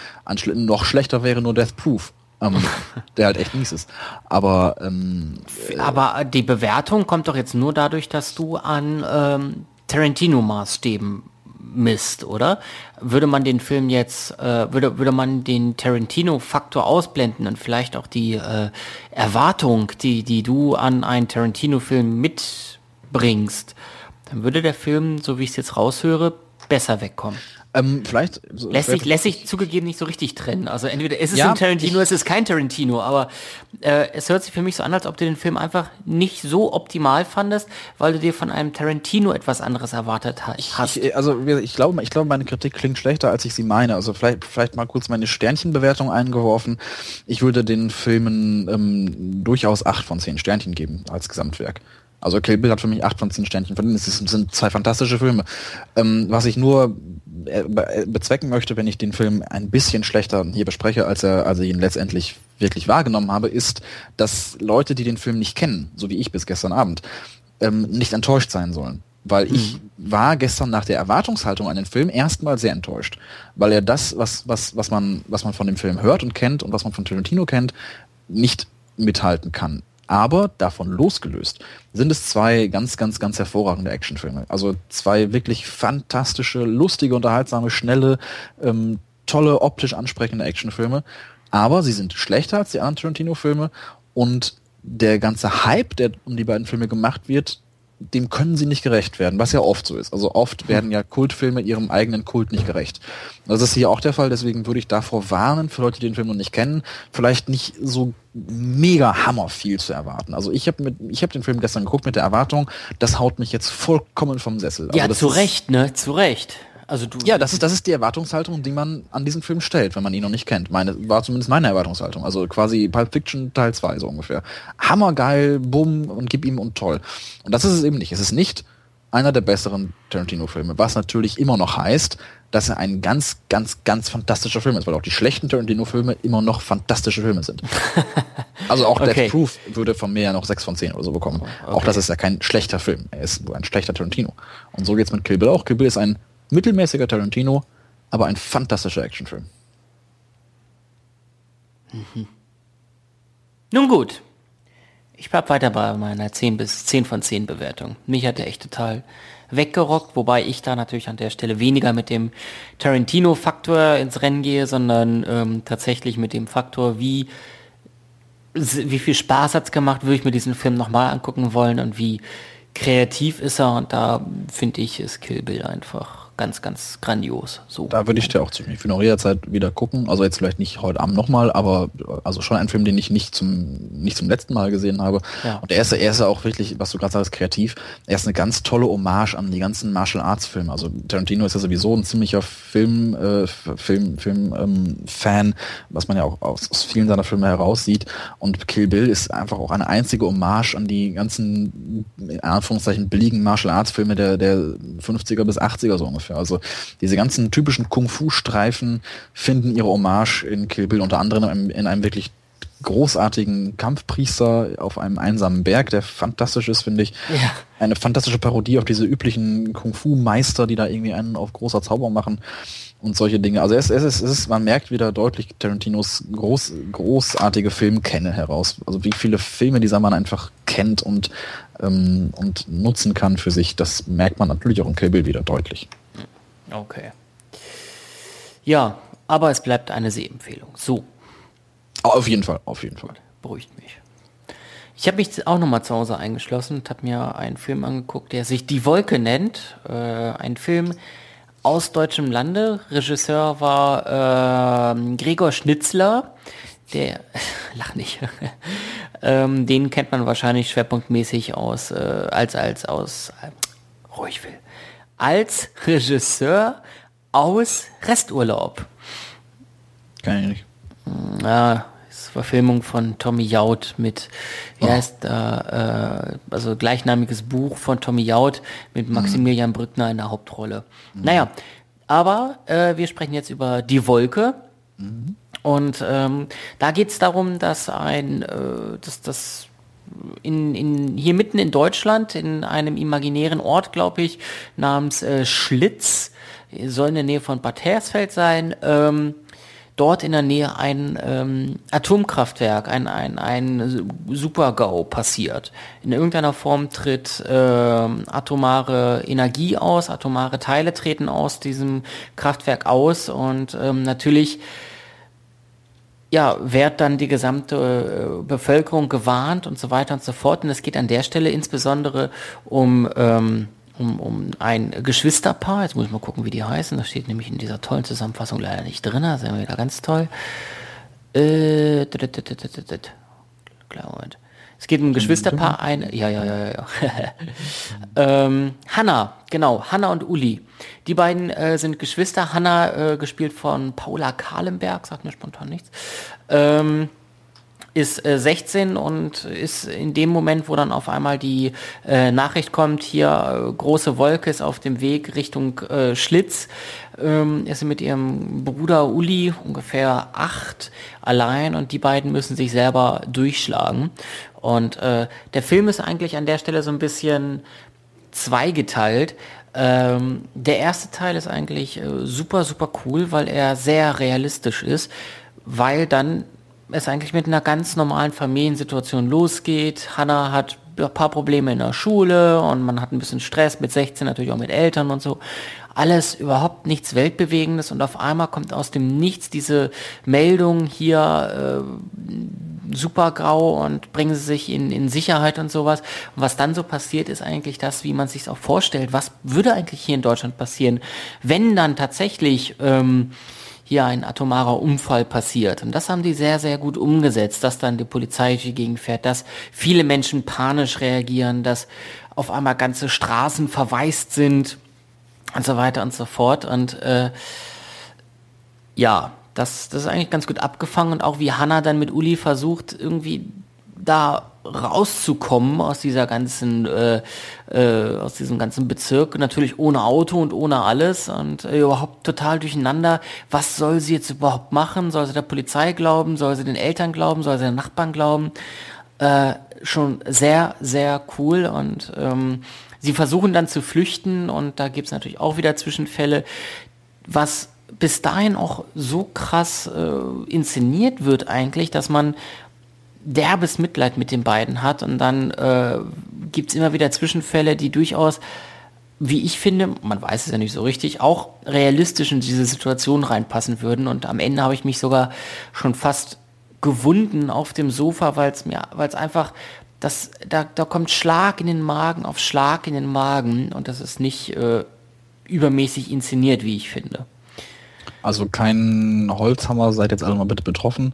noch schlechter wäre nur Death Proof. ähm, der halt echt mies ist. Aber ähm, aber die Bewertung kommt doch jetzt nur dadurch, dass du an ähm, Tarantino-Maßstäben misst, oder? Würde man den Film jetzt, äh, würde, würde man den Tarantino-Faktor ausblenden und vielleicht auch die äh, Erwartung, die, die du an einen Tarantino-Film mitbringst, dann würde der Film, so wie ich es jetzt raushöre, besser wegkommen. Ähm, vielleicht lässt sich, lässt sich zugegeben nicht so richtig trennen. Also entweder ist es ja, ein Tarantino, es ist kein Tarantino, aber äh, es hört sich für mich so an, als ob du den Film einfach nicht so optimal fandest, weil du dir von einem Tarantino etwas anderes erwartet hast. Ich, also ich glaube, ich glaube, meine Kritik klingt schlechter, als ich sie meine. Also vielleicht, vielleicht mal kurz meine Sternchenbewertung eingeworfen. Ich würde den Filmen ähm, durchaus acht von zehn Sternchen geben als Gesamtwerk. Also Kill Bill hat für mich acht von zehn Sternchen verdient. Es sind zwei fantastische Filme. Ähm, was ich nur äh, äh, bezwecken möchte, wenn ich den Film ein bisschen schlechter hier bespreche, als er, als ich ihn letztendlich wirklich wahrgenommen habe, ist, dass Leute, die den Film nicht kennen, so wie ich bis gestern Abend, ähm, nicht enttäuscht sein sollen. Weil mhm. ich war gestern nach der Erwartungshaltung an den Film erstmal sehr enttäuscht. Weil er das, was, was, was man, was man von dem Film hört und kennt und was man von Tarantino kennt, nicht mithalten kann. Aber davon losgelöst sind es zwei ganz, ganz, ganz hervorragende Actionfilme. Also zwei wirklich fantastische, lustige, unterhaltsame, schnelle, ähm, tolle, optisch ansprechende Actionfilme. Aber sie sind schlechter als die anderen Tarantino-Filme und der ganze Hype, der um die beiden Filme gemacht wird, dem können sie nicht gerecht werden, was ja oft so ist. Also oft werden ja Kultfilme ihrem eigenen Kult nicht gerecht. Das ist hier auch der Fall, deswegen würde ich davor warnen, für Leute, die den Film noch nicht kennen, vielleicht nicht so mega hammer viel zu erwarten. Also ich habe mit ich habe den Film gestern geguckt mit der Erwartung, das haut mich jetzt vollkommen vom Sessel. Also ja, zu Recht, ne? Zu Recht. Also du, ja, das ist, das ist die Erwartungshaltung, die man an diesen Film stellt, wenn man ihn noch nicht kennt. Meine, war zumindest meine Erwartungshaltung. Also quasi Pulp Fiction Teil 2 so ungefähr. Hammergeil, bumm und gib ihm und toll. Und das ist es eben nicht. Es ist nicht einer der besseren Tarantino-Filme, was natürlich immer noch heißt, dass er ein ganz, ganz, ganz fantastischer Film ist, weil auch die schlechten Tarantino-Filme immer noch fantastische Filme sind. also auch okay. Death Proof würde von mir ja noch 6 von 10 oder so bekommen. Okay. Auch das ist ja kein schlechter Film. Er ist nur ein schlechter Tarantino. Und so geht's mit Kill Bill auch. Kill Bill ist ein mittelmäßiger Tarantino, aber ein fantastischer Actionfilm. Mhm. Nun gut. Ich bleib weiter bei meiner 10 bis 10 von 10 Bewertung. Mich hat der echt total weggerockt, wobei ich da natürlich an der Stelle weniger mit dem Tarantino-Faktor ins Rennen gehe, sondern ähm, tatsächlich mit dem Faktor, wie, wie viel Spaß hat's gemacht, würde ich mir diesen Film nochmal angucken wollen und wie kreativ ist er und da finde ich, ist Kill Bill einfach ganz, ganz grandios. So. Da würde ich dir auch ziemlich für eine Reha-Zeit wieder gucken. Also jetzt vielleicht nicht heute Abend nochmal, aber also schon ein Film, den ich nicht zum, nicht zum letzten Mal gesehen habe. Ja. Und er ist, er ist ja auch wirklich, was du gerade sagst, kreativ. Er ist eine ganz tolle Hommage an die ganzen Martial Arts Filme. Also Tarantino ist ja sowieso ein ziemlicher Film, äh, Film, Film ähm, Fan, was man ja auch aus, aus vielen seiner Filme heraussieht. Und Kill Bill ist einfach auch eine einzige Hommage an die ganzen, in Anführungszeichen, billigen Martial Arts Filme der, der 50er bis 80er so ungefähr ungefähr. Also diese ganzen typischen Kung-Fu-Streifen finden ihre Hommage in Kill Bill, unter anderem in einem wirklich großartigen Kampfpriester auf einem einsamen Berg, der fantastisch ist, finde ich. Ja. Eine fantastische Parodie auf diese üblichen Kung-Fu-Meister, die da irgendwie einen auf großer Zauber machen und solche Dinge. Also es, es, ist, es ist, man merkt wieder deutlich Tarantinos groß, großartige Filmkenne heraus. Also wie viele Filme dieser Mann einfach kennt und, ähm, und nutzen kann für sich, das merkt man natürlich auch in Kill Bill wieder deutlich. Okay. Ja, aber es bleibt eine Sehempfehlung. So. Auf jeden Fall, auf jeden Fall. Beruhigt mich. Ich habe mich auch nochmal zu Hause eingeschlossen und habe mir einen Film angeguckt, der sich Die Wolke nennt. Äh, ein Film aus deutschem Lande. Regisseur war äh, Gregor Schnitzler. Der, lach nicht, ähm, den kennt man wahrscheinlich schwerpunktmäßig aus, äh, als, als, aus, äh, ruhig will, als Regisseur aus Resturlaub. Kann ich nicht. Ja, ist Verfilmung von Tommy Jaud mit, wie oh. heißt da, äh, also gleichnamiges Buch von Tommy Jaud mit mhm. Maximilian. Brückner in der Hauptrolle. Mhm. Naja, aber äh, wir sprechen jetzt über Die Wolke. Mhm. Und ähm, da geht es darum, dass ein, äh, dass das in, in, hier mitten in Deutschland, in einem imaginären Ort, glaube ich, namens äh, Schlitz, soll in der Nähe von Bad Hersfeld sein, ähm, dort in der Nähe ein ähm, Atomkraftwerk, ein, ein, ein Super-GAU passiert. In irgendeiner Form tritt äh, atomare Energie aus, atomare Teile treten aus diesem Kraftwerk aus und ähm, natürlich ja, wird dann die gesamte äh, Bevölkerung gewarnt und so weiter und so fort. Und es geht an der Stelle insbesondere um, ähm, um, um ein Geschwisterpaar. Jetzt muss ich mal gucken, wie die heißen. Das steht nämlich in dieser tollen Zusammenfassung leider nicht drin. Das ist ja wieder ganz toll. Äh, Moment. Es geht um ein Geschwisterpaar, ein, ja, ja, ja, ja, ja. ähm, Hanna, genau, Hanna und Uli. Die beiden äh, sind Geschwister. Hanna, äh, gespielt von Paula Kahlenberg, sagt mir spontan nichts. Ähm, ist äh, 16 und ist in dem Moment, wo dann auf einmal die äh, Nachricht kommt, hier äh, große Wolke ist auf dem Weg Richtung äh, Schlitz, ähm, ist sie mit ihrem Bruder Uli ungefähr acht allein und die beiden müssen sich selber durchschlagen. Und äh, der Film ist eigentlich an der Stelle so ein bisschen zweigeteilt. Ähm, der erste Teil ist eigentlich äh, super, super cool, weil er sehr realistisch ist, weil dann es eigentlich mit einer ganz normalen Familiensituation losgeht. Hannah hat ein paar Probleme in der Schule und man hat ein bisschen Stress mit 16 natürlich auch mit Eltern und so. Alles überhaupt nichts Weltbewegendes und auf einmal kommt aus dem Nichts diese Meldung hier äh, super grau und bringen sie sich in, in Sicherheit und sowas. Und was dann so passiert, ist eigentlich das, wie man sich auch vorstellt. Was würde eigentlich hier in Deutschland passieren, wenn dann tatsächlich ähm, hier ein atomarer Unfall passiert. Und das haben die sehr, sehr gut umgesetzt, dass dann die Polizei durch die Gegend fährt, dass viele Menschen panisch reagieren, dass auf einmal ganze Straßen verwaist sind und so weiter und so fort. Und äh, ja, das, das ist eigentlich ganz gut abgefangen und auch wie Hannah dann mit Uli versucht, irgendwie da rauszukommen aus dieser ganzen, äh, äh, aus diesem ganzen Bezirk, natürlich ohne Auto und ohne alles und äh, überhaupt total durcheinander. Was soll sie jetzt überhaupt machen? Soll sie der Polizei glauben? Soll sie den Eltern glauben? Soll sie den Nachbarn glauben? Äh, schon sehr, sehr cool und ähm, sie versuchen dann zu flüchten und da gibt's natürlich auch wieder Zwischenfälle, was bis dahin auch so krass äh, inszeniert wird eigentlich, dass man derbes Mitleid mit den beiden hat. Und dann äh, gibt es immer wieder Zwischenfälle, die durchaus, wie ich finde, man weiß es ja nicht so richtig, auch realistisch in diese Situation reinpassen würden. Und am Ende habe ich mich sogar schon fast gewunden auf dem Sofa, weil es mir, weil es einfach, das, da, da kommt Schlag in den Magen auf Schlag in den Magen. Und das ist nicht äh, übermäßig inszeniert, wie ich finde. Also kein Holzhammer, seid jetzt alle mal bitte betroffen.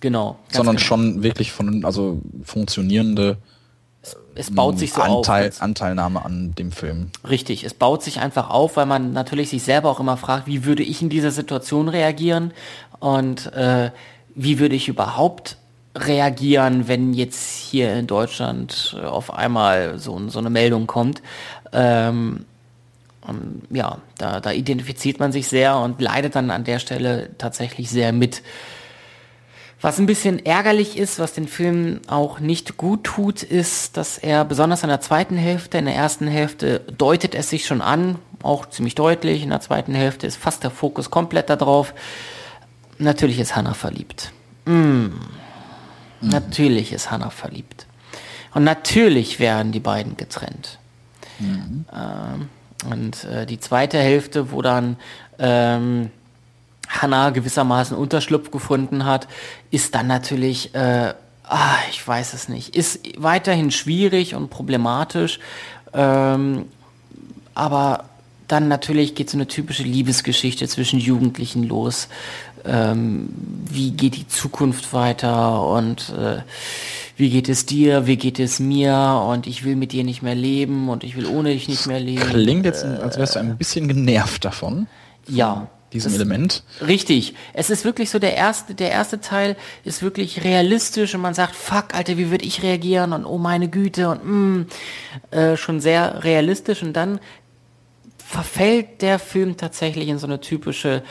Genau. Sondern genau. schon wirklich von, also funktionierende es, es baut sich so Anteil, auf. Anteilnahme an dem Film. Richtig, es baut sich einfach auf, weil man natürlich sich selber auch immer fragt, wie würde ich in dieser Situation reagieren und äh, wie würde ich überhaupt reagieren, wenn jetzt hier in Deutschland auf einmal so, so eine Meldung kommt. Ähm, und ja, da, da identifiziert man sich sehr und leidet dann an der Stelle tatsächlich sehr mit. Was ein bisschen ärgerlich ist, was den Film auch nicht gut tut, ist, dass er besonders in der zweiten Hälfte, in der ersten Hälfte deutet es sich schon an, auch ziemlich deutlich, in der zweiten Hälfte ist fast der Fokus komplett darauf. Natürlich ist Hannah verliebt. Mm. Mhm. Natürlich ist Hannah verliebt. Und natürlich werden die beiden getrennt. Mhm. Ähm, und äh, die zweite Hälfte, wo dann ähm, Hannah gewissermaßen Unterschlupf gefunden hat, ist dann natürlich, äh, ah, ich weiß es nicht, ist weiterhin schwierig und problematisch, ähm, aber dann natürlich geht so eine typische Liebesgeschichte zwischen Jugendlichen los. Ähm, wie geht die Zukunft weiter und äh, wie geht es dir, wie geht es mir und ich will mit dir nicht mehr leben und ich will ohne dich nicht mehr leben. Klingt jetzt, als wärst du ein bisschen genervt davon. Ja, diesem Element. Richtig. Es ist wirklich so, der erste, der erste Teil ist wirklich realistisch und man sagt, fuck, Alter, wie würde ich reagieren und oh meine Güte und mm, äh, schon sehr realistisch und dann verfällt der Film tatsächlich in so eine typische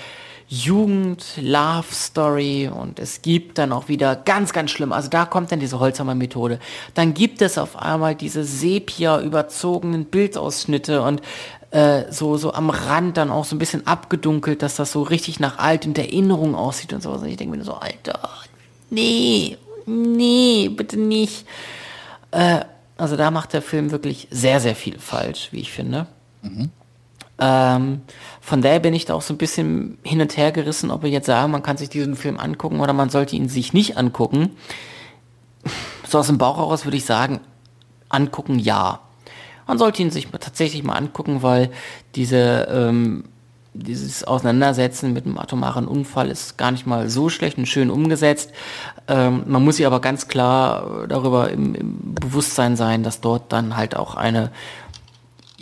Jugend-Love-Story und es gibt dann auch wieder ganz, ganz schlimm, also da kommt dann diese Holzhammer-Methode. Dann gibt es auf einmal diese sepia-überzogenen Bildausschnitte und äh, so, so am Rand dann auch so ein bisschen abgedunkelt, dass das so richtig nach alt und Erinnerung aussieht und so. Und ich denke mir so, Alter, nee, nee, bitte nicht. Äh, also da macht der Film wirklich sehr, sehr viel falsch, wie ich finde. Mhm. Ähm, von daher bin ich da auch so ein bisschen hin und her gerissen, ob wir jetzt sagen, man kann sich diesen Film angucken oder man sollte ihn sich nicht angucken. So aus dem Bauch heraus würde ich sagen, angucken ja. man sollte ihn sich tatsächlich mal angucken, weil diese ähm, dieses Auseinandersetzen mit einem atomaren Unfall ist gar nicht mal so schlecht und schön umgesetzt. Ähm, man muss sich aber ganz klar darüber im, im, Bewusstsein sein, dass dort dann halt auch eine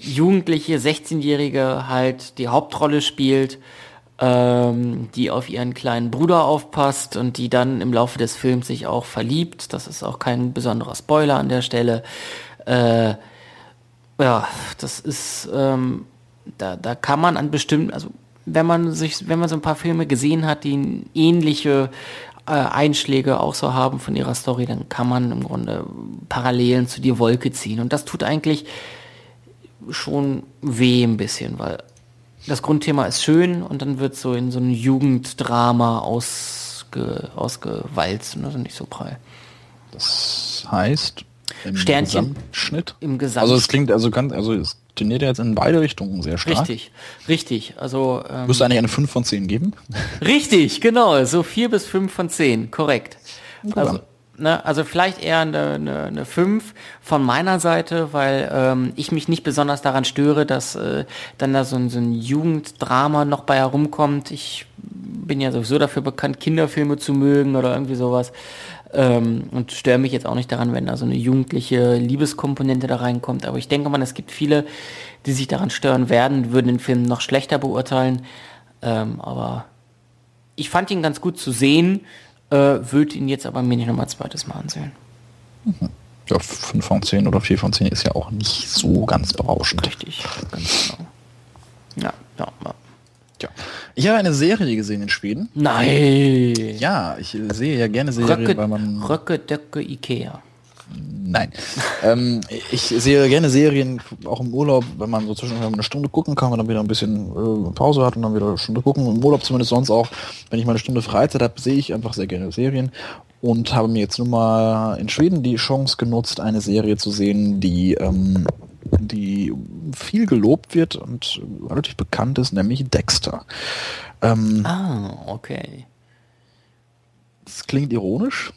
jugendliche 16-Jährige halt die Hauptrolle spielt, ähm, die auf ihren kleinen Bruder aufpasst und die dann im Laufe des Films sich auch verliebt. Das ist auch kein besonderer Spoiler an der Stelle. Äh, ja, das ist ähm, da, da kann man an bestimmten, also wenn man sich, wenn man so ein paar Filme gesehen hat, die ähnliche äh, Einschläge auch so haben von ihrer Story, dann kann man im Grunde Parallelen zu die Wolke ziehen. Und das tut eigentlich schon weh ein bisschen, weil das Grundthema ist schön und dann wird so in so ein Jugenddrama ausge, ausgewalzt und das ist nicht so prall. Das heißt, im Sternchen. Gesamtschnitt? Im Gesamt. Also es klingt also ganz, also es trainiert er jetzt in beide Richtungen sehr stark. Richtig, richtig. Also ähm, müsste eigentlich eine 5 von 10 geben. Richtig, genau. So 4 bis 5 von 10, korrekt. Also, ne, also vielleicht eher eine, eine, eine 5 von meiner Seite, weil ähm, ich mich nicht besonders daran störe, dass äh, dann da so ein, so ein Jugenddrama noch bei herumkommt. Ich bin ja sowieso dafür bekannt, Kinderfilme zu mögen oder irgendwie sowas. Ähm, und störe mich jetzt auch nicht daran, wenn da so eine jugendliche Liebeskomponente da reinkommt. Aber ich denke mal, es gibt viele, die sich daran stören werden, würden den Film noch schlechter beurteilen. Ähm, aber ich fand ihn ganz gut zu sehen, äh, würde ihn jetzt aber mir nicht nochmal zweites Mal ansehen. Mhm. Ja, 5 von 10 oder 4 von 10 ist ja auch nicht so ganz berauschend. Richtig, ganz genau. Ja, ja, ja. Tja. Ich habe eine Serie gesehen in Schweden. Nein. Ja, ich sehe ja gerne Serien, Röcke, weil man. Röcke, Döcke, Ikea. Nein. ähm, ich sehe gerne Serien, auch im Urlaub, wenn man so zwischen eine Stunde gucken kann und dann wieder ein bisschen äh, Pause hat und dann wieder eine Stunde gucken. Im Urlaub zumindest sonst auch, wenn ich mal eine Stunde Freizeit habe, sehe ich einfach sehr gerne Serien und habe mir jetzt nun mal in Schweden die Chance genutzt, eine Serie zu sehen, die ähm, die viel gelobt wird und relativ bekannt ist, nämlich Dexter. Ähm, ah, okay. Das klingt ironisch.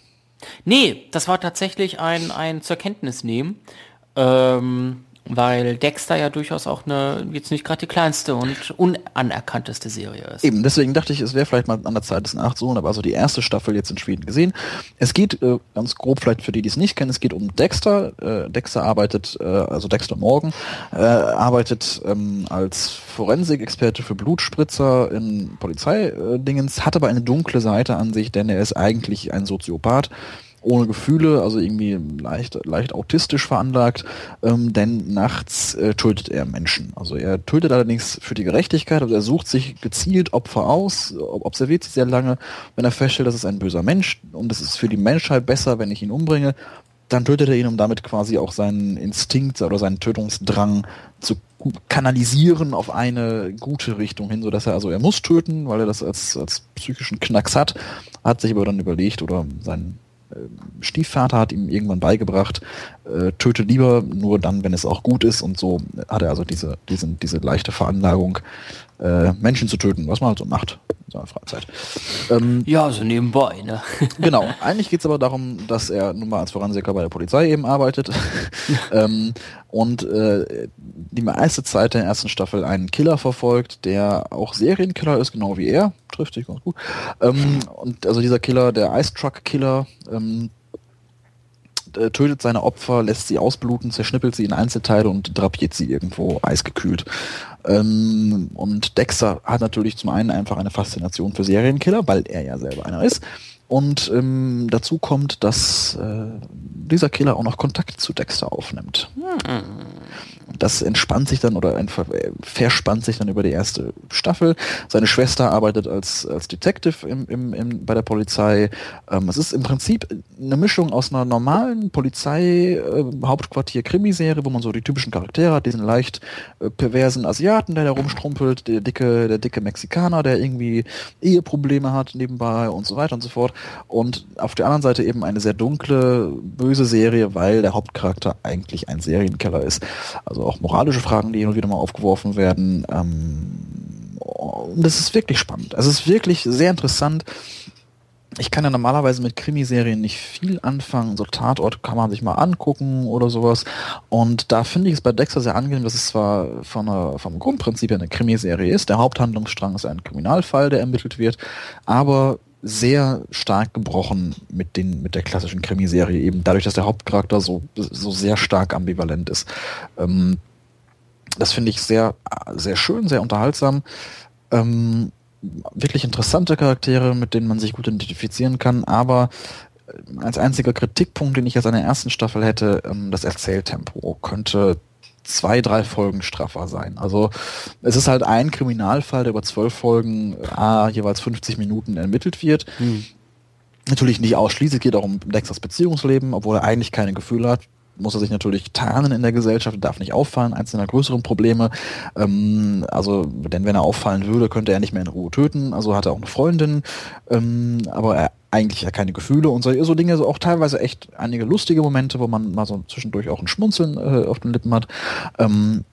Nee, das war tatsächlich ein, ein zur Kenntnis nehmen. Ähm, weil Dexter ja durchaus auch eine, jetzt nicht gerade die kleinste und unanerkannteste Serie ist. Eben, deswegen dachte ich, es wäre vielleicht mal an der Zeit, das nachzuholen, aber also die erste Staffel jetzt in Schweden gesehen. Es geht, äh, ganz grob vielleicht für die, die es nicht kennen, es geht um Dexter. Äh, Dexter arbeitet, äh, also Dexter Morgan, äh, arbeitet ähm, als Forensikexperte für Blutspritzer in Polizeidingens, hat aber eine dunkle Seite an sich, denn er ist eigentlich ein Soziopath ohne Gefühle, also irgendwie leicht, leicht autistisch veranlagt, ähm, denn nachts äh, tötet er Menschen. Also er tötet allerdings für die Gerechtigkeit, also er sucht sich gezielt Opfer aus, observiert sie sehr lange, wenn er feststellt, das ist ein böser Mensch und es ist für die Menschheit besser, wenn ich ihn umbringe, dann tötet er ihn, um damit quasi auch seinen Instinkt oder seinen Tötungsdrang zu kanalisieren auf eine gute Richtung hin, so dass er also er muss töten, weil er das als, als psychischen Knacks hat, hat sich aber dann überlegt oder sein ähm, Stiefvater hat ihm irgendwann beigebracht, äh, töte lieber nur dann, wenn es auch gut ist. Und so hat er also diese, diesen, diese leichte Veranlagung, äh, Menschen zu töten, was man halt so macht in seiner Freizeit. Ähm, ja, so nebenbei, ne? genau. Eigentlich geht es aber darum, dass er nun mal als Forensiker bei der Polizei eben arbeitet ähm, und äh, die meiste Zeit der ersten Staffel einen Killer verfolgt, der auch Serienkiller ist, genau wie er. Trifft sich ganz gut. Ähm, und also dieser Killer, der Ice Truck Killer, ähm, äh, tötet seine Opfer, lässt sie ausbluten, zerschnippelt sie in Einzelteile und drapiert sie irgendwo eisgekühlt. Ähm, und Dexter hat natürlich zum einen einfach eine Faszination für Serienkiller, weil er ja selber einer ist. Und ähm, dazu kommt, dass äh, dieser Killer auch noch Kontakt zu Dexter aufnimmt. Das entspannt sich dann oder verspannt sich dann über die erste Staffel. Seine Schwester arbeitet als, als Detective im, im, im, bei der Polizei. Ähm, es ist im Prinzip eine Mischung aus einer normalen Polizei-Hauptquartier-Krimiserie, wo man so die typischen Charaktere hat, diesen leicht äh, perversen Asiaten, der da rumstrumpelt, der dicke, der dicke Mexikaner, der irgendwie Eheprobleme hat nebenbei und so weiter und so fort. Und auf der anderen Seite eben eine sehr dunkle, böse Serie, weil der Hauptcharakter eigentlich ein Serienkeller ist. Also auch moralische Fragen, die und wieder mal aufgeworfen werden. Ähm, und das ist wirklich spannend. Es ist wirklich sehr interessant. ich kann ja normalerweise mit Krimiserien nicht viel anfangen. So Tatort kann man sich mal angucken oder sowas. Und da finde ich es bei Dexter sehr angenehm, dass es zwar von einer, vom Grundprinzip her eine Krimiserie ist. Der Haupthandlungsstrang ist ein Kriminalfall, der ermittelt wird, aber sehr stark gebrochen mit den mit der klassischen Krimiserie eben dadurch, dass der Hauptcharakter so so sehr stark ambivalent ist. Ähm, das finde ich sehr sehr schön, sehr unterhaltsam. Ähm, wirklich interessante Charaktere, mit denen man sich gut identifizieren kann, aber äh, als einziger Kritikpunkt, den ich an der ersten Staffel hätte, ähm, das Erzähltempo könnte zwei, drei Folgen straffer sein. Also es ist halt ein Kriminalfall, der über zwölf Folgen ah, jeweils 50 Minuten ermittelt wird. Hm. Natürlich nicht ausschließlich, geht auch um Dexters Beziehungsleben, obwohl er eigentlich keine Gefühle hat muss er sich natürlich tarnen in der Gesellschaft, darf nicht auffallen, eins seiner größeren Probleme. Ähm, also, denn wenn er auffallen würde, könnte er nicht mehr in Ruhe töten. Also hat er auch eine Freundin, ähm, aber er eigentlich ja keine Gefühle und so, so Dinge, so auch teilweise echt einige lustige Momente, wo man mal so zwischendurch auch ein Schmunzeln äh, auf den Lippen hat. Ähm,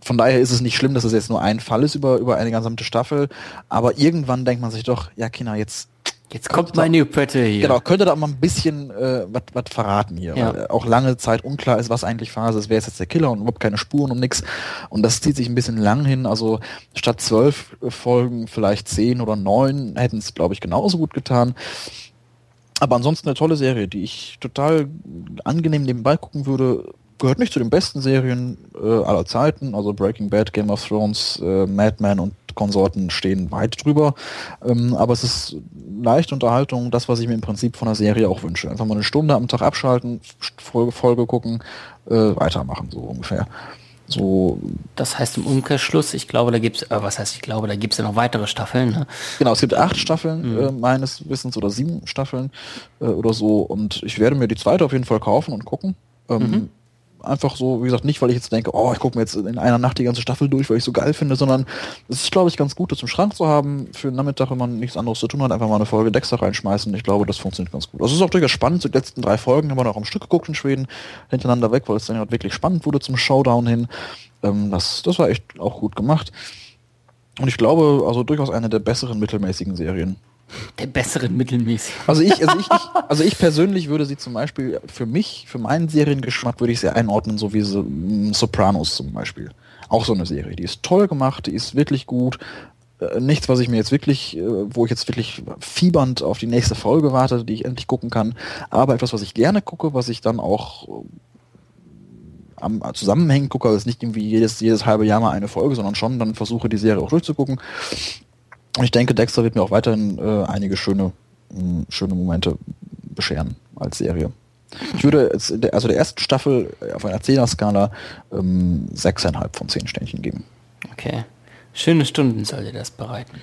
von daher ist es nicht schlimm, dass es jetzt nur ein Fall ist über, über eine gesamte Staffel, aber irgendwann denkt man sich doch, ja Kinder, jetzt Jetzt kommt meine Pötte hier. Genau, könnte da mal ein bisschen äh, was verraten hier. Ja. Weil auch lange Zeit unklar ist, was eigentlich Phase ist, wer ist jetzt der Killer und überhaupt keine Spuren und nix. Und das zieht sich ein bisschen lang hin. Also statt zwölf Folgen vielleicht zehn oder neun hätten es, glaube ich, genauso gut getan. Aber ansonsten eine tolle Serie, die ich total angenehm nebenbei gucken würde. Gehört nicht zu den besten Serien äh, aller Zeiten. Also Breaking Bad, Game of Thrones, äh, Mad Men und Konsorten stehen weit drüber. Ähm, aber es ist leichte Unterhaltung, das, was ich mir im Prinzip von der Serie auch wünsche. Einfach mal eine Stunde am Tag abschalten, Folge, Folge gucken, äh, weitermachen, so ungefähr. So. Das heißt im Umkehrschluss, ich glaube, da gibt's, äh, was heißt ich glaube, da gibt's ja noch weitere Staffeln. Ne? Genau, es gibt acht Staffeln mhm. äh, meines Wissens oder sieben Staffeln äh, oder so und ich werde mir die zweite auf jeden Fall kaufen und gucken. Ähm, mhm einfach so, wie gesagt, nicht, weil ich jetzt denke, oh, ich gucke mir jetzt in einer Nacht die ganze Staffel durch, weil ich so geil finde, sondern es ist, glaube ich, ganz gut, das im Schrank zu haben, für den Nachmittag, wenn man nichts anderes zu tun hat, einfach mal eine Folge Dexter reinschmeißen. Ich glaube, das funktioniert ganz gut. Also es ist auch durchaus spannend, die letzten drei Folgen haben wir noch am Stück geguckt in Schweden, hintereinander weg, weil es dann halt wirklich spannend wurde zum Showdown hin. Ähm, das, das war echt auch gut gemacht. Und ich glaube, also durchaus eine der besseren mittelmäßigen Serien. Der besseren mittelmäßig. Also ich, also ich, ich, also ich persönlich würde sie zum Beispiel für mich, für meinen Seriengeschmack würde ich sie einordnen, so wie so, mm, Sopranos zum Beispiel. Auch so eine Serie. Die ist toll gemacht, die ist wirklich gut. Äh, nichts, was ich mir jetzt wirklich, äh, wo ich jetzt wirklich fiebernd auf die nächste Folge warte, die ich endlich gucken kann. Aber etwas, was ich gerne gucke, was ich dann auch äh, am Zusammenhängen gucke, also nicht irgendwie jedes, jedes halbe Jahr mal eine Folge, sondern schon dann versuche die Serie auch durchzugucken. Und ich denke, Dexter wird mir auch weiterhin äh, einige schöne, mh, schöne Momente bescheren als Serie. Ich würde also der ersten Staffel auf einer 10er-Skala ähm, 6,5 von 10 Sternchen geben. Okay. Schöne Stunden soll dir das bereiten.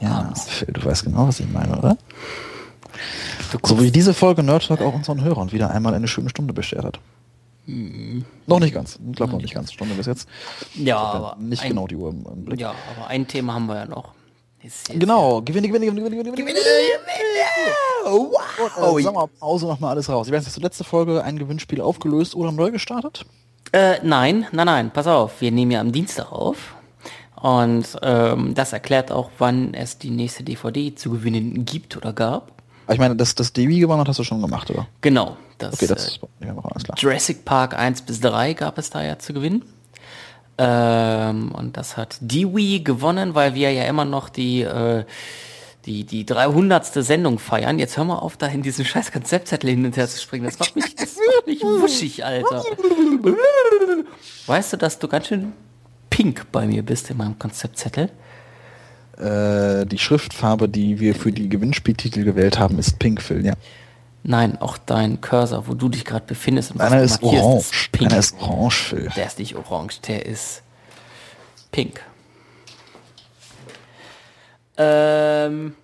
Ja, Phil, du weißt genau, was ich meine, oder? So wie diese Folge Nerd Talk auch unseren Hörern wieder einmal eine schöne Stunde beschert hat. Hm. Noch nicht ganz. Ich glaube noch nicht ganz. Stunde bis jetzt. Ja, aber nicht ein, genau die Uhr im Blick. Ja, aber ein Thema haben wir ja noch. Ist, ist genau, gewinne, gewinne, gewinne, gewinne, gewinne, gewinne, gewinne. Wow. Äh, Sommerpause noch mal alles raus. Ich weiß, hast du letzte Folge ein Gewinnspiel aufgelöst oder neu gestartet? Äh, nein, nein, nein, pass auf. Wir nehmen ja am Dienstag auf. Und ähm, das erklärt auch, wann es die nächste DVD zu gewinnen gibt oder gab. Ich meine, das, das DVD gewonnen hat, hast du schon gemacht, oder? Genau. Das, okay, das äh, ja, alles klar. Jurassic Park 1 bis 3 gab es da ja zu gewinnen. Ähm, und das hat Dewey gewonnen, weil wir ja immer noch die, äh, die, die 300. Sendung feiern. Jetzt hör mal auf, da in diesen scheiß Konzeptzettel hin und her zu springen. Das macht mich, das macht mich wuschig, Alter. Weißt du, dass du ganz schön pink bei mir bist in meinem Konzeptzettel? Äh, die Schriftfarbe, die wir für die Gewinnspieltitel gewählt haben, ist pink, Phil, ja. Nein, auch dein Cursor, wo du dich gerade befindest. Und Einer ist orange. Ist pink. Einer ist orange, Phil. Der ist nicht orange, der ist pink. Ähm,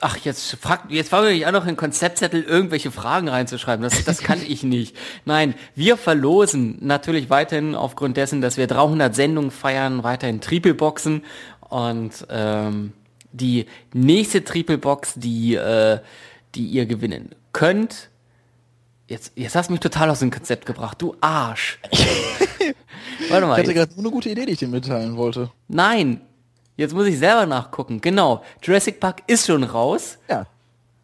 ach, jetzt frag, jetzt fange ich an, noch in Konzeptzettel irgendwelche Fragen reinzuschreiben. Das, das kann ich nicht. Nein, wir verlosen natürlich weiterhin aufgrund dessen, dass wir 300 Sendungen feiern, weiterhin Triple-Boxen und ähm, die nächste Triple-Box, die äh, die ihr gewinnen könnt. Jetzt, jetzt hast du mich total aus dem Konzept gebracht, du Arsch. Warte mal. Ich hatte gerade nur eine gute Idee, die ich dir mitteilen wollte. Nein, jetzt muss ich selber nachgucken. Genau, Jurassic Park ist schon raus. Ja.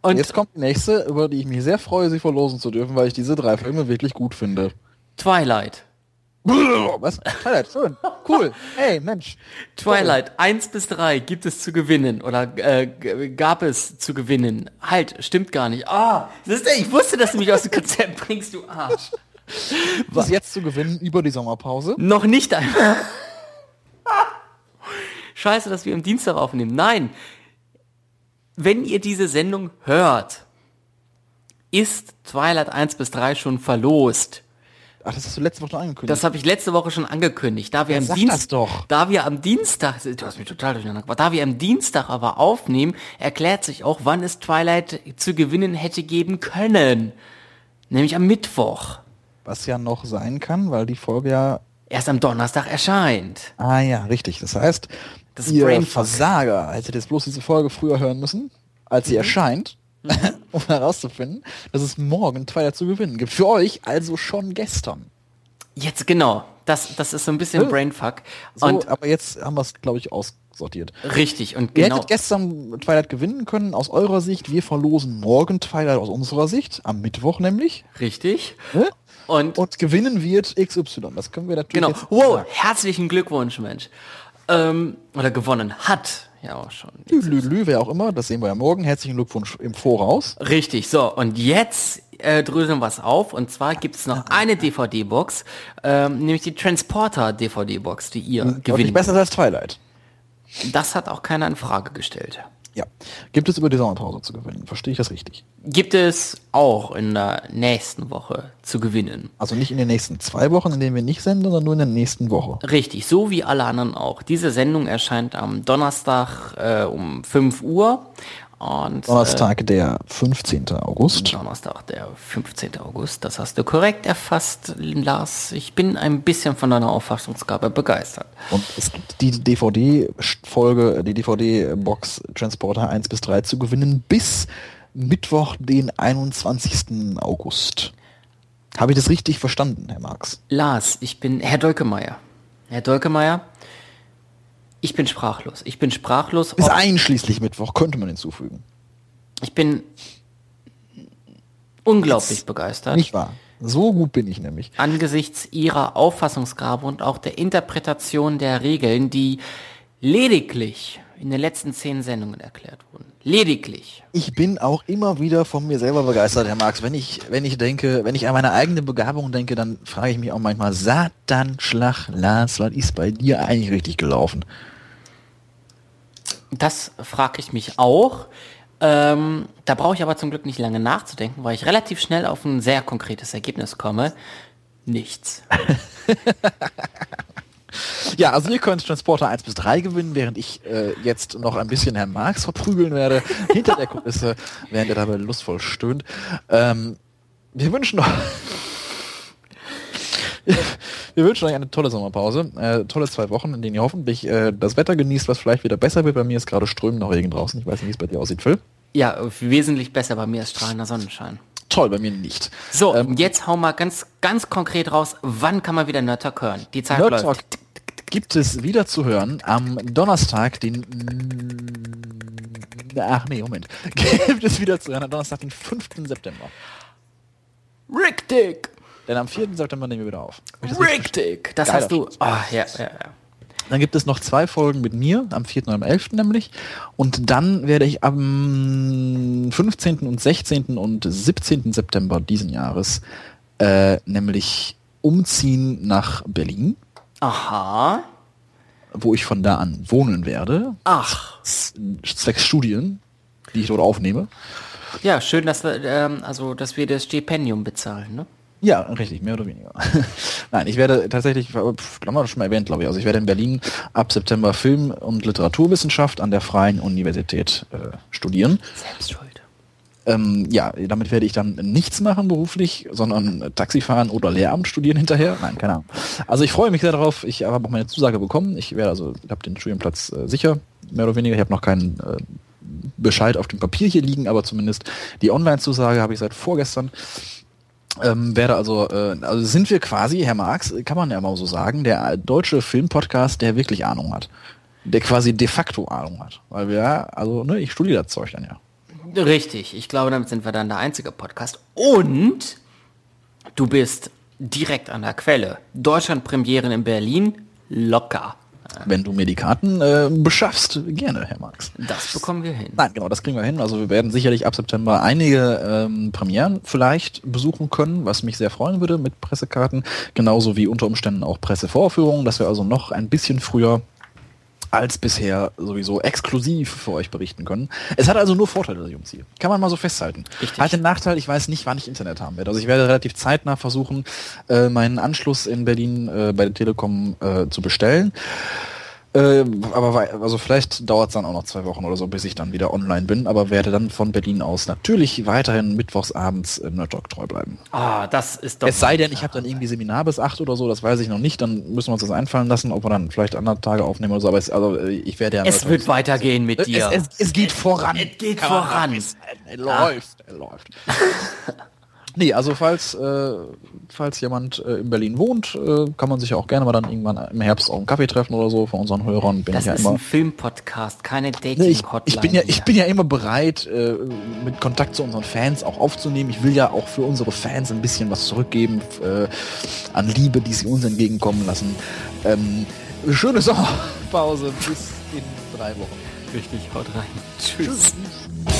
Und jetzt kommt die nächste, über die ich mich sehr freue, sie verlosen zu dürfen, weil ich diese drei Filme wirklich gut finde. Twilight. Was? Twilight, schön. Cool. Hey, Mensch. Twilight, cool. 1 bis 3 gibt es zu gewinnen oder äh, gab es zu gewinnen. Halt, stimmt gar nicht. Ah, ist, ich wusste, dass du mich aus dem Konzept bringst, du Arsch. Was jetzt zu gewinnen über die Sommerpause? Noch nicht einmal. Scheiße, dass wir am Dienstag aufnehmen. Nein. Wenn ihr diese Sendung hört, ist Twilight 1 bis 3 schon verlost. Ach, das hast du letzte Woche schon angekündigt. Das habe ich letzte Woche schon angekündigt. Da wir ja, am Dienstag, da wir am Dienstag, du hast mich total durcheinander gebracht, da wir am Dienstag aber aufnehmen, erklärt sich auch, wann es Twilight zu gewinnen hätte geben können. Nämlich am Mittwoch. Was ja noch sein kann, weil die Folge ja erst am Donnerstag erscheint. Ah ja, richtig. Das heißt, das ist ihr Versager hättet jetzt bloß diese Folge früher hören müssen, als sie mhm. erscheint Mhm. um herauszufinden, dass es morgen Twilight zu gewinnen gibt. Für euch also schon gestern. Jetzt genau. Das, das ist so ein bisschen ja. Brainfuck. So, und aber jetzt haben wir es, glaube ich, aussortiert. Richtig. Und genau. Ihr hättet gestern Twilight gewinnen können, aus eurer Sicht. Wir verlosen morgen Twilight aus unserer Sicht, am Mittwoch nämlich. Richtig. Ja? Und, und gewinnen wird XY. Das können wir natürlich Genau. Wow, herzlichen Glückwunsch, Mensch. Ähm, oder gewonnen hat ja auch schon. Lü, wer auch immer, das sehen wir ja morgen. Herzlichen Glückwunsch im Voraus. Richtig, so, und jetzt äh, dröseln wir es auf. Und zwar gibt es noch eine DVD-Box, ähm, nämlich die Transporter-DVD-Box, die ihr gewinnt. Nicht besser als Twilight. Das hat auch keiner in Frage gestellt. Ja. Gibt es über die Sommerpause zu gewinnen? Verstehe ich das richtig? Gibt es auch in der nächsten Woche zu gewinnen. Also nicht in den nächsten zwei Wochen, in denen wir nicht senden, sondern nur in der nächsten Woche. Richtig, so wie alle anderen auch. Diese Sendung erscheint am Donnerstag äh, um 5 Uhr und, Donnerstag, äh, der 15. August. Donnerstag, der 15. August. Das hast du korrekt erfasst, Lars. Ich bin ein bisschen von deiner Auffassungsgabe begeistert. Und es gibt die DVD-Folge, die DVD-Box Transporter 1 bis 3 zu gewinnen bis Mittwoch, den 21. August. Habe ich das richtig verstanden, Herr Marx? Lars, ich bin Herr Dolkemeier. Herr Dolkemeier, ich bin sprachlos. Ich bin sprachlos. Bis einschließlich Mittwoch könnte man hinzufügen. Ich bin unglaublich Jetzt begeistert. Nicht wahr? So gut bin ich nämlich. Angesichts ihrer Auffassungsgabe und auch der Interpretation der Regeln, die lediglich in den letzten zehn Sendungen erklärt wurden. Lediglich. Ich bin auch immer wieder von mir selber begeistert, Herr Marx. Wenn ich, wenn ich denke, wenn ich an meine eigene Begabung denke, dann frage ich mich auch manchmal, Satan, Schlag, Lars, was ist bei dir eigentlich richtig gelaufen? Das frage ich mich auch. Ähm, da brauche ich aber zum Glück nicht lange nachzudenken, weil ich relativ schnell auf ein sehr konkretes Ergebnis komme. Nichts. ja, also ihr könnt Transporter 1 bis 3 gewinnen, während ich äh, jetzt noch ein bisschen Herrn Marx verprügeln werde, hinter der Kulisse, während er dabei lustvoll stöhnt. Ähm, wir wünschen noch wir wünschen euch eine tolle Sommerpause, äh, tolle zwei Wochen, in denen ihr hoffentlich äh, das Wetter genießt, was vielleicht wieder besser wird. Bei mir ist gerade strömender Regen draußen. Ich weiß nicht, wie es bei dir aussieht, Phil. Ja, wesentlich besser. Bei mir ist strahlender Sonnenschein. Toll, bei mir nicht. So, ähm, jetzt hau mal ganz, ganz konkret raus, wann kann man wieder Nerd Talk hören? Die Zeit Nerd läuft. gibt es wieder zu hören am Donnerstag, den Ach nee, Moment. Gibt es wieder zu hören am Donnerstag, den 5. September. Rick Dick! Denn am 4. September nehmen wir wieder auf. Richtig, das hast du. Oh, ja, ja, ja. Dann gibt es noch zwei Folgen mit mir, am 4. und am 11. nämlich. Und dann werde ich am 15. und 16. und 17. September diesen Jahres äh, nämlich umziehen nach Berlin. Aha. Wo ich von da an wohnen werde. Ach. Zwecks Studien, die ich dort aufnehme. Ja, schön, dass wir, ähm, also, dass wir das Stipendium bezahlen, ne? Ja, richtig, mehr oder weniger. Nein, ich werde tatsächlich, haben wir schon mal erwähnt, glaube ich, also ich werde in Berlin ab September Film- und Literaturwissenschaft an der Freien Universität äh, studieren. Selbst schuld. Ähm, ja, damit werde ich dann nichts machen beruflich, sondern Taxi fahren oder Lehramt studieren hinterher. Nein, keine Ahnung. Also ich freue mich sehr darauf. Ich habe auch meine Zusage bekommen. Ich werde also, ich habe den Studienplatz äh, sicher, mehr oder weniger. Ich habe noch keinen äh, Bescheid auf dem Papier hier liegen, aber zumindest die Online-Zusage habe ich seit vorgestern. Ähm, wäre also, äh, also sind wir quasi, Herr Marx, kann man ja mal so sagen, der deutsche Filmpodcast, der wirklich Ahnung hat. Der quasi de facto Ahnung hat. Weil wir, also, ne, ich studiere das Zeug dann ja. Richtig, ich glaube, damit sind wir dann der einzige Podcast. Und du bist direkt an der Quelle. Deutschland-Premieren in Berlin, locker. Wenn du mir die Karten äh, beschaffst, gerne, Herr Marx. Das bekommen wir hin. Nein, genau, das kriegen wir hin. Also wir werden sicherlich ab September einige ähm, Premieren vielleicht besuchen können, was mich sehr freuen würde mit Pressekarten. Genauso wie unter Umständen auch Pressevorführungen, dass wir also noch ein bisschen früher als bisher sowieso exklusiv für euch berichten können. Es hat also nur Vorteile, das Jungziel. Kann man mal so festhalten. Richtig. Hat den Nachteil, ich weiß nicht, wann ich Internet haben werde. Also ich werde relativ zeitnah versuchen, äh, meinen Anschluss in Berlin äh, bei der Telekom äh, zu bestellen. Äh, aber also vielleicht dauert es dann auch noch zwei Wochen oder so, bis ich dann wieder online bin, aber werde dann von Berlin aus natürlich weiterhin mittwochsabends im Nerdtalk treu bleiben. Ah, das ist doch. Es sei denn, ich habe dann irgendwie Seminar bis acht oder so, das weiß ich noch nicht, dann müssen wir uns das einfallen lassen, ob wir dann vielleicht andere Tage aufnehmen oder so, aber es, also ich werde ja. Es wird weitergehen mit dir. Es, es, es geht voran. Es geht voran. Es, läuft, es läuft. Nee, also falls, äh, falls jemand äh, in Berlin wohnt, äh, kann man sich ja auch gerne mal dann irgendwann im Herbst auf einen Kaffee treffen oder so von unseren Hörern. Bin das ich ja ist immer, ein Filmpodcast, keine Dating-Hotline. Ich, ich, bin ja, ich bin ja immer bereit, äh, mit Kontakt zu unseren Fans auch aufzunehmen. Ich will ja auch für unsere Fans ein bisschen was zurückgeben äh, an Liebe, die sie uns entgegenkommen lassen. Ähm, schöne Sommerpause bis in drei Wochen. Richtig, haut rein. Tschüss. Tschüss.